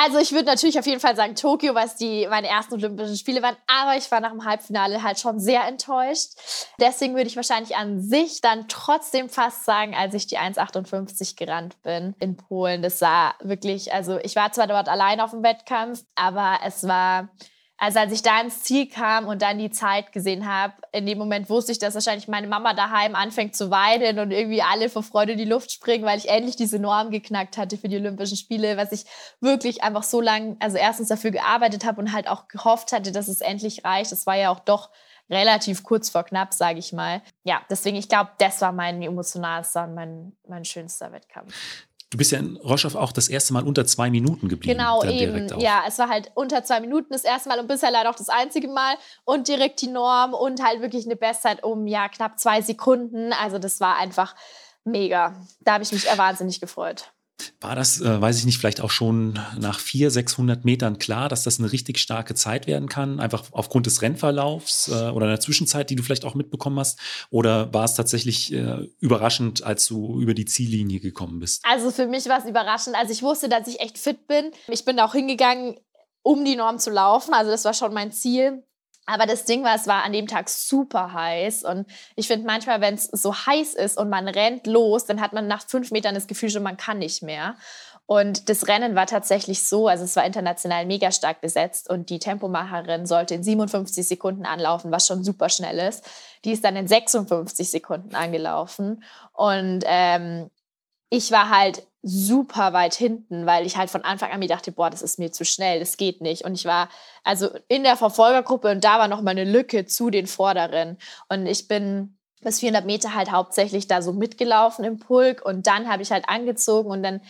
Also ich würde natürlich auf jeden Fall sagen Tokio, weil es die meine ersten Olympischen Spiele waren, aber ich war nach dem Halbfinale halt schon sehr enttäuscht. Deswegen würde ich wahrscheinlich an sich dann trotzdem fast sagen, als ich die 1,58 gerannt bin in Polen, das sah wirklich, also ich war zwar dort allein auf dem Wettkampf, aber es war also als ich da ins Ziel kam und dann die Zeit gesehen habe, in dem Moment wusste ich, dass wahrscheinlich meine Mama daheim anfängt zu weinen und irgendwie alle vor Freude in die Luft springen, weil ich endlich diese Norm geknackt hatte für die Olympischen Spiele, was ich wirklich einfach so lange, also erstens dafür gearbeitet habe und halt auch gehofft hatte, dass es endlich reicht. Das war ja auch doch relativ kurz vor knapp, sage ich mal. Ja, deswegen, ich glaube, das war mein emotionalster und mein, mein schönster Wettkampf. Du bist ja in Roschow auch das erste Mal unter zwei Minuten geblieben. Genau, eben. Ja, es war halt unter zwei Minuten das erste Mal und bisher leider auch das einzige Mal und direkt die Norm und halt wirklich eine Bestzeit um ja knapp zwei Sekunden. Also das war einfach mega. Da habe ich mich wahnsinnig gefreut. War das, äh, weiß ich nicht, vielleicht auch schon nach 400, 600 Metern klar, dass das eine richtig starke Zeit werden kann? Einfach aufgrund des Rennverlaufs äh, oder der Zwischenzeit, die du vielleicht auch mitbekommen hast? Oder war es tatsächlich äh, überraschend, als du über die Ziellinie gekommen bist? Also für mich war es überraschend. Also ich wusste, dass ich echt fit bin. Ich bin auch hingegangen, um die Norm zu laufen. Also das war schon mein Ziel. Aber das Ding war, es war an dem Tag super heiß. Und ich finde manchmal, wenn es so heiß ist und man rennt los, dann hat man nach fünf Metern das Gefühl schon, man kann nicht mehr. Und das Rennen war tatsächlich so, also es war international mega stark besetzt und die Tempomacherin sollte in 57 Sekunden anlaufen, was schon super schnell ist. Die ist dann in 56 Sekunden angelaufen. Und ähm, ich war halt super weit hinten, weil ich halt von Anfang an mir dachte, boah, das ist mir zu schnell, das geht nicht. Und ich war also in der Verfolgergruppe und da war noch mal eine Lücke zu den Vorderen. Und ich bin bis 400 Meter halt hauptsächlich da so mitgelaufen im Pulk und dann habe ich halt angezogen und dann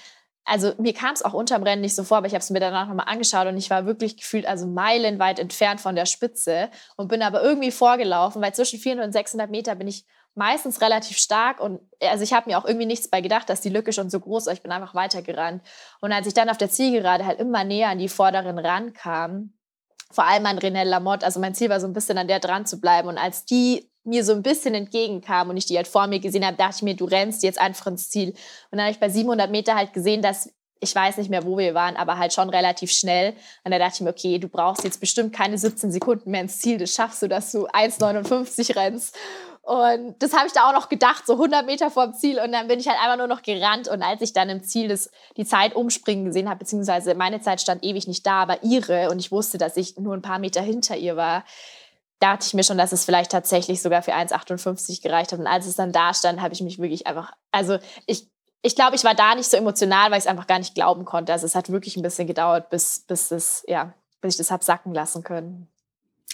also mir kam es auch unterm Rennen nicht so vor, aber ich habe es mir danach nochmal angeschaut und ich war wirklich gefühlt also meilenweit entfernt von der Spitze und bin aber irgendwie vorgelaufen, weil zwischen 400 und 600 Meter bin ich meistens relativ stark und also ich habe mir auch irgendwie nichts bei gedacht, dass die Lücke schon so groß war. Ich bin einfach weitergerannt. Und als ich dann auf der Zielgerade halt immer näher an die Vorderen rankam, vor allem an René Lamotte, also mein Ziel war so ein bisschen an der dran zu bleiben. Und als die mir so ein bisschen entgegenkam und ich die halt vor mir gesehen habe, dachte ich mir, du rennst jetzt einfach ins Ziel. Und dann habe ich bei 700 Meter halt gesehen, dass ich weiß nicht mehr, wo wir waren, aber halt schon relativ schnell. Und da dachte ich mir, okay, du brauchst jetzt bestimmt keine 17 Sekunden mehr ins Ziel. Das schaffst du, dass du 1,59 rennst. Und das habe ich da auch noch gedacht, so 100 Meter vor dem Ziel. Und dann bin ich halt einfach nur noch gerannt. Und als ich dann im Ziel das, die Zeit umspringen gesehen habe, beziehungsweise meine Zeit stand ewig nicht da, aber ihre, und ich wusste, dass ich nur ein paar Meter hinter ihr war, dachte ich mir schon, dass es vielleicht tatsächlich sogar für 1,58 gereicht hat. Und als es dann da stand, habe ich mich wirklich einfach, also ich, ich glaube, ich war da nicht so emotional, weil ich es einfach gar nicht glauben konnte. Also es hat wirklich ein bisschen gedauert, bis, bis es, ja, bis ich das habe sacken lassen können.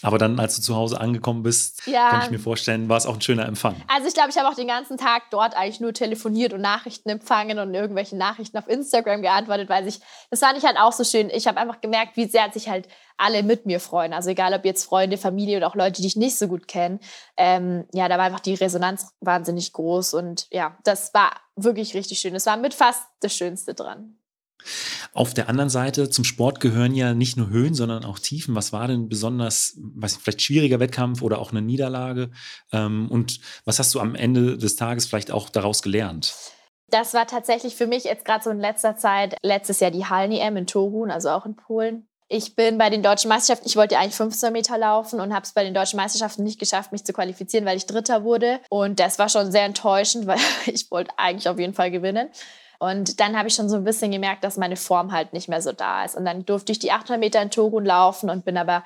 Aber dann, als du zu Hause angekommen bist, ja. kann ich mir vorstellen, war es auch ein schöner Empfang. Also ich glaube, ich habe auch den ganzen Tag dort eigentlich nur telefoniert und Nachrichten empfangen und irgendwelche Nachrichten auf Instagram geantwortet, weil ich, das fand ich halt auch so schön. Ich habe einfach gemerkt, wie sehr sich halt alle mit mir freuen. Also egal, ob jetzt Freunde, Familie oder auch Leute, die ich nicht so gut kenne. Ähm, ja, da war einfach die Resonanz wahnsinnig groß und ja, das war wirklich richtig schön. Das war mit fast das Schönste dran. Auf der anderen Seite zum Sport gehören ja nicht nur Höhen, sondern auch Tiefen. Was war denn besonders, was vielleicht schwieriger Wettkampf oder auch eine Niederlage? Ähm, und was hast du am Ende des Tages vielleicht auch daraus gelernt? Das war tatsächlich für mich jetzt gerade so in letzter Zeit, letztes Jahr die Hallen-EM in Torun, also auch in Polen. Ich bin bei den deutschen Meisterschaften, ich wollte eigentlich 15 Meter laufen und habe es bei den deutschen Meisterschaften nicht geschafft, mich zu qualifizieren, weil ich Dritter wurde. Und das war schon sehr enttäuschend, [LAUGHS] weil ich wollte eigentlich auf jeden Fall gewinnen. Und dann habe ich schon so ein bisschen gemerkt, dass meine Form halt nicht mehr so da ist. Und dann durfte ich die 800 Meter in Torun laufen und bin aber,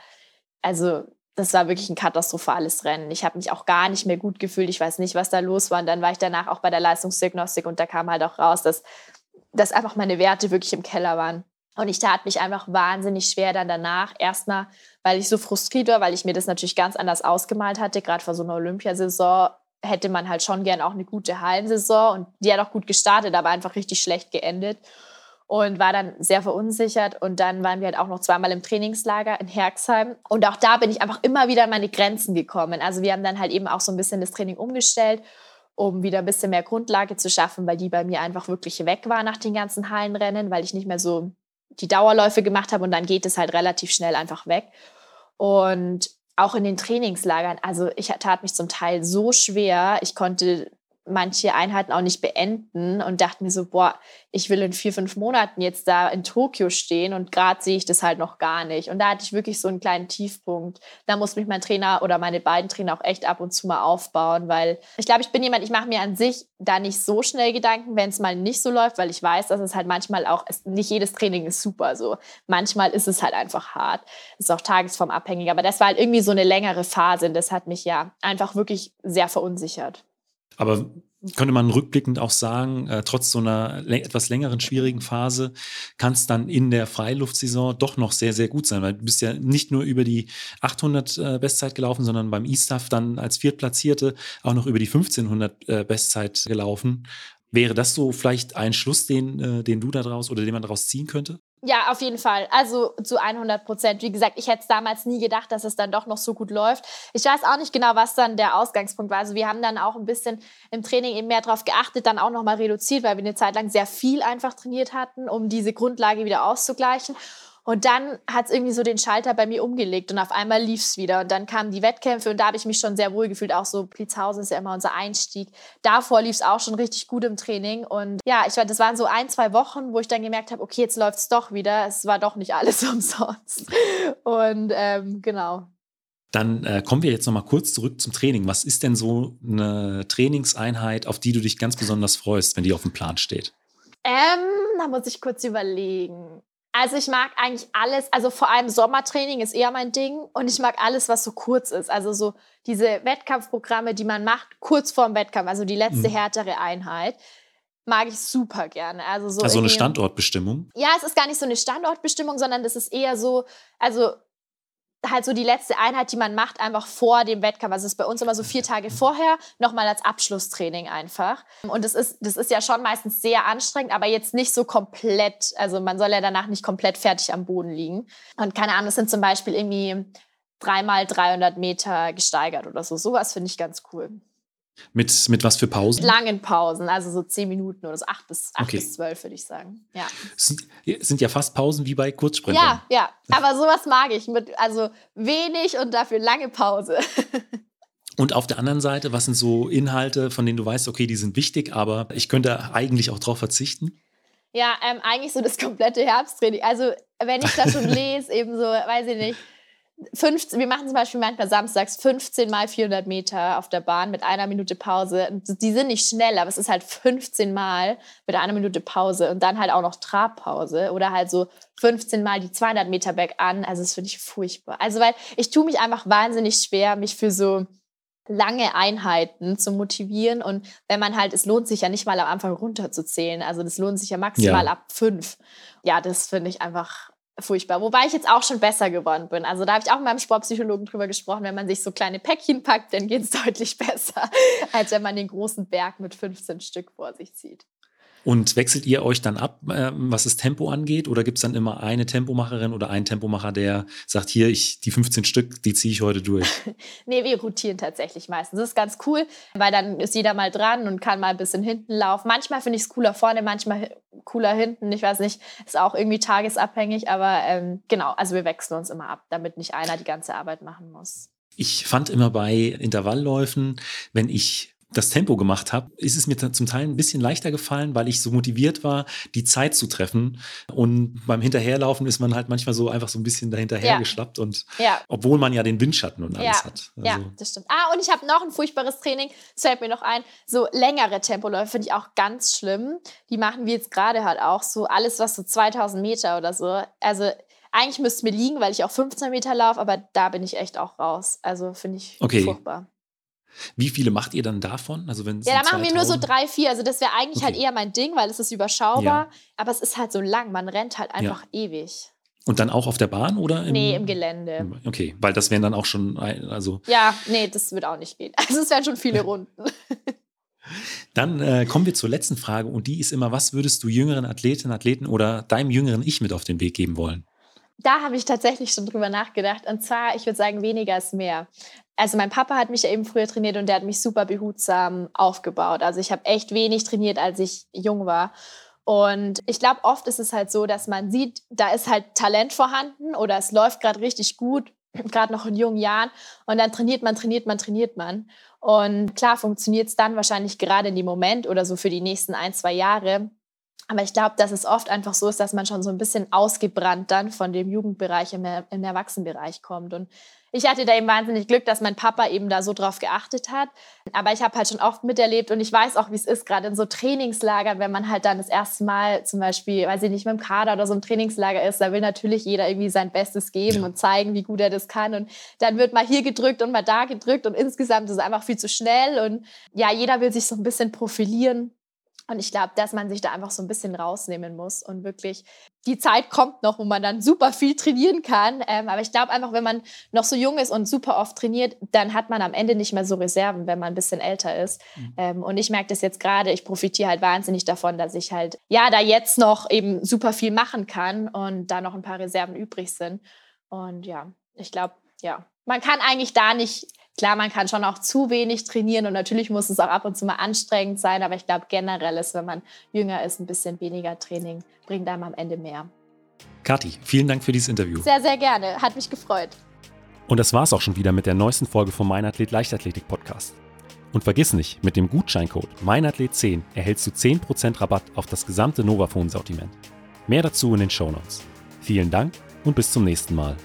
also das war wirklich ein katastrophales Rennen. Ich habe mich auch gar nicht mehr gut gefühlt. Ich weiß nicht, was da los war. Und dann war ich danach auch bei der Leistungsdiagnostik und da kam halt auch raus, dass, dass einfach meine Werte wirklich im Keller waren. Und ich tat mich einfach wahnsinnig schwer dann danach. Erstmal, weil ich so frustriert war, weil ich mir das natürlich ganz anders ausgemalt hatte. Gerade vor so einer Olympiasaison hätte man halt schon gern auch eine gute Hallensaison. Und die hat auch gut gestartet, aber einfach richtig schlecht geendet und war dann sehr verunsichert. Und dann waren wir halt auch noch zweimal im Trainingslager in Herxheim. Und auch da bin ich einfach immer wieder an meine Grenzen gekommen. Also wir haben dann halt eben auch so ein bisschen das Training umgestellt, um wieder ein bisschen mehr Grundlage zu schaffen, weil die bei mir einfach wirklich weg war nach den ganzen Hallenrennen, weil ich nicht mehr so die Dauerläufe gemacht habe und dann geht es halt relativ schnell einfach weg. Und auch in den Trainingslagern, also ich tat mich zum Teil so schwer, ich konnte manche Einheiten auch nicht beenden und dachte mir so, boah, ich will in vier, fünf Monaten jetzt da in Tokio stehen und gerade sehe ich das halt noch gar nicht. Und da hatte ich wirklich so einen kleinen Tiefpunkt. Da muss mich mein Trainer oder meine beiden Trainer auch echt ab und zu mal aufbauen, weil ich glaube, ich bin jemand, ich mache mir an sich da nicht so schnell Gedanken, wenn es mal nicht so läuft, weil ich weiß, dass es halt manchmal auch, nicht jedes Training ist super so. Manchmal ist es halt einfach hart. Ist auch tagesformabhängig. Aber das war halt irgendwie so eine längere Phase und das hat mich ja einfach wirklich sehr verunsichert. Aber könnte man rückblickend auch sagen, äh, trotz so einer etwas längeren, schwierigen Phase, kann es dann in der Freiluftsaison doch noch sehr, sehr gut sein, weil du bist ja nicht nur über die 800 äh, Bestzeit gelaufen, sondern beim E-Staff dann als Viertplatzierte auch noch über die 1500 äh, Bestzeit gelaufen. Wäre das so vielleicht ein Schluss, den, äh, den du daraus oder den man daraus ziehen könnte? Ja, auf jeden Fall. Also zu 100 Prozent. Wie gesagt, ich hätte es damals nie gedacht, dass es dann doch noch so gut läuft. Ich weiß auch nicht genau, was dann der Ausgangspunkt war. Also wir haben dann auch ein bisschen im Training eben mehr darauf geachtet, dann auch nochmal reduziert, weil wir eine Zeit lang sehr viel einfach trainiert hatten, um diese Grundlage wieder auszugleichen. Und dann hat es irgendwie so den Schalter bei mir umgelegt und auf einmal lief es wieder. Und dann kamen die Wettkämpfe und da habe ich mich schon sehr wohl gefühlt. Auch so Plitzhausen ist ja immer unser Einstieg. Davor lief es auch schon richtig gut im Training. Und ja, ich war, das waren so ein, zwei Wochen, wo ich dann gemerkt habe, okay, jetzt läuft es doch wieder. Es war doch nicht alles [LAUGHS] umsonst. Und ähm, genau. Dann äh, kommen wir jetzt noch mal kurz zurück zum Training. Was ist denn so eine Trainingseinheit, auf die du dich ganz besonders freust, wenn die auf dem Plan steht? Ähm, da muss ich kurz überlegen. Also ich mag eigentlich alles, also vor allem Sommertraining ist eher mein Ding und ich mag alles, was so kurz ist. Also so diese Wettkampfprogramme, die man macht, kurz vorm Wettkampf, also die letzte mhm. härtere Einheit, mag ich super gerne. Also so also eine Standortbestimmung? Ja, es ist gar nicht so eine Standortbestimmung, sondern es ist eher so, also halt so die letzte Einheit, die man macht, einfach vor dem Wettkampf. Also es ist bei uns immer so vier Tage vorher, nochmal als Abschlusstraining einfach. Und das ist, das ist ja schon meistens sehr anstrengend, aber jetzt nicht so komplett, also man soll ja danach nicht komplett fertig am Boden liegen. Und keine Ahnung, das sind zum Beispiel irgendwie dreimal 300 Meter gesteigert oder so. Sowas finde ich ganz cool. Mit, mit was für Pausen? Langen Pausen, also so zehn Minuten oder so acht bis, acht okay. bis zwölf, würde ich sagen. Ja. Sind, sind ja fast Pausen wie bei Kurzsprintern. Ja, ja. Aber sowas mag ich. Mit, also wenig und dafür lange Pause. [LAUGHS] Und auf der anderen Seite, was sind so Inhalte, von denen du weißt, okay, die sind wichtig, aber ich könnte eigentlich auch drauf verzichten? Ja, ähm, eigentlich so das komplette Herbsttraining. Also, wenn ich das schon [LAUGHS] lese, eben so, weiß ich nicht, 15, wir machen zum Beispiel manchmal samstags 15 mal 400 Meter auf der Bahn mit einer Minute Pause. Die sind nicht schnell, aber es ist halt 15 mal mit einer Minute Pause und dann halt auch noch Trabpause oder halt so 15 mal die 200 Meter an. Also das finde ich furchtbar. Also weil ich tue mich einfach wahnsinnig schwer, mich für so lange Einheiten zu motivieren und wenn man halt, es lohnt sich ja nicht mal am Anfang runterzuzählen, also das lohnt sich ja maximal ja. ab fünf. Ja, das finde ich einfach furchtbar. Wobei ich jetzt auch schon besser geworden bin. Also da habe ich auch mit meinem Sportpsychologen drüber gesprochen, wenn man sich so kleine Päckchen packt, dann geht es [LAUGHS] deutlich besser, als wenn man den großen Berg mit 15 Stück vor sich zieht. Und wechselt ihr euch dann ab, äh, was das Tempo angeht? Oder gibt es dann immer eine Tempomacherin oder einen Tempomacher, der sagt, hier, ich, die 15 Stück, die ziehe ich heute durch? [LAUGHS] nee, wir rotieren tatsächlich meistens. Das ist ganz cool, weil dann ist jeder mal dran und kann mal ein bisschen hinten laufen. Manchmal finde ich es cooler vorne, manchmal cooler hinten. Ich weiß nicht, ist auch irgendwie tagesabhängig, aber ähm, genau, also wir wechseln uns immer ab, damit nicht einer die ganze Arbeit machen muss. Ich fand immer bei Intervallläufen, wenn ich das Tempo gemacht habe, ist es mir zum Teil ein bisschen leichter gefallen, weil ich so motiviert war, die Zeit zu treffen. Und beim Hinterherlaufen ist man halt manchmal so einfach so ein bisschen dahinterher ja. geschlappt und ja. obwohl man ja den Windschatten und alles ja. hat. Also. Ja, das stimmt. Ah, und ich habe noch ein furchtbares Training, das fällt mir noch ein. So längere Tempoläufe finde ich auch ganz schlimm. Die machen wir jetzt gerade halt auch so alles, was so 2000 Meter oder so. Also eigentlich müsste es mir liegen, weil ich auch 15 Meter laufe, aber da bin ich echt auch raus. Also finde ich okay. furchtbar. Wie viele macht ihr dann davon? Also wenn ja, da machen wir nur so drei, vier. Also das wäre eigentlich halt okay. halt eher mein Ding, weil es ist überschaubar. Ja. Aber es ist halt so lang. Man rennt halt einfach ja. ewig. Und dann auch auf der Bahn oder? Im, nee, im Gelände. Okay, weil das wären dann auch schon, also. Ja, nee, das wird auch nicht gehen. [LAUGHS] Also es wären schon viele [LAUGHS] Runden. Dann äh, kommen wir zur letzten Frage und die ist immer, was würdest du jüngeren Athletinnen, Athleten oder deinem jüngeren Ich mit auf den Weg geben wollen? Da habe ich tatsächlich schon drüber nachgedacht. Und zwar, ich würde sagen, weniger ist mehr. Also mein Papa hat mich ja eben früher trainiert und der hat mich super behutsam aufgebaut. Also ich habe echt wenig trainiert, als ich jung war. Und ich glaube, oft ist es halt so, dass man sieht, da ist halt Talent vorhanden oder es läuft gerade richtig gut, gerade noch in jungen Jahren. Und dann trainiert man, trainiert man, trainiert man. Und klar funktioniert es dann wahrscheinlich gerade in dem Moment oder so für die nächsten ein, zwei Jahre. Aber ich glaube, dass es oft einfach so ist, dass man schon so ein bisschen ausgebrannt dann von dem Jugendbereich im, im Erwachsenenbereich kommt. Und ich hatte da eben wahnsinnig Glück, dass mein Papa eben da so drauf geachtet hat. Aber ich habe halt schon oft miterlebt und ich weiß auch, wie es ist, gerade in so Trainingslagern, wenn man halt dann das erste Mal zum Beispiel, weiß ich nicht, mit dem Kader oder so im Trainingslager ist, da will natürlich jeder irgendwie sein Bestes geben und zeigen, wie gut er das kann. Und dann wird mal hier gedrückt und mal da gedrückt und insgesamt ist es einfach viel zu schnell. Und ja, jeder will sich so ein bisschen profilieren. Und ich glaube, dass man sich da einfach so ein bisschen rausnehmen muss und wirklich die Zeit kommt noch, wo man dann super viel trainieren kann. Ähm, aber ich glaube einfach, wenn man noch so jung ist und super oft trainiert, dann hat man am Ende nicht mehr so Reserven, wenn man ein bisschen älter ist. Mhm. Ähm, und ich merke das jetzt gerade, ich profitiere halt wahnsinnig davon, dass ich halt, ja, da jetzt noch eben super viel machen kann und da noch ein paar Reserven übrig sind. Und ja, ich glaube, ja, man kann eigentlich da nicht Klar, man kann schon auch zu wenig trainieren und natürlich muss es auch ab und zu mal anstrengend sein, aber ich glaube generell ist, wenn man jünger ist, ein bisschen weniger Training bringt einem am Ende mehr. Kathi, vielen Dank für dieses Interview. Sehr, sehr gerne. Hat mich gefreut. Und das war's auch schon wieder mit der neuesten Folge vom Meinathlet Leichtathletik Podcast. Und vergiss nicht, mit dem Gutscheincode MEINATHLET10 erhältst du 10% Rabatt auf das gesamte Novaphone-Sortiment. Mehr dazu in den Shownotes. Vielen Dank und bis zum nächsten Mal.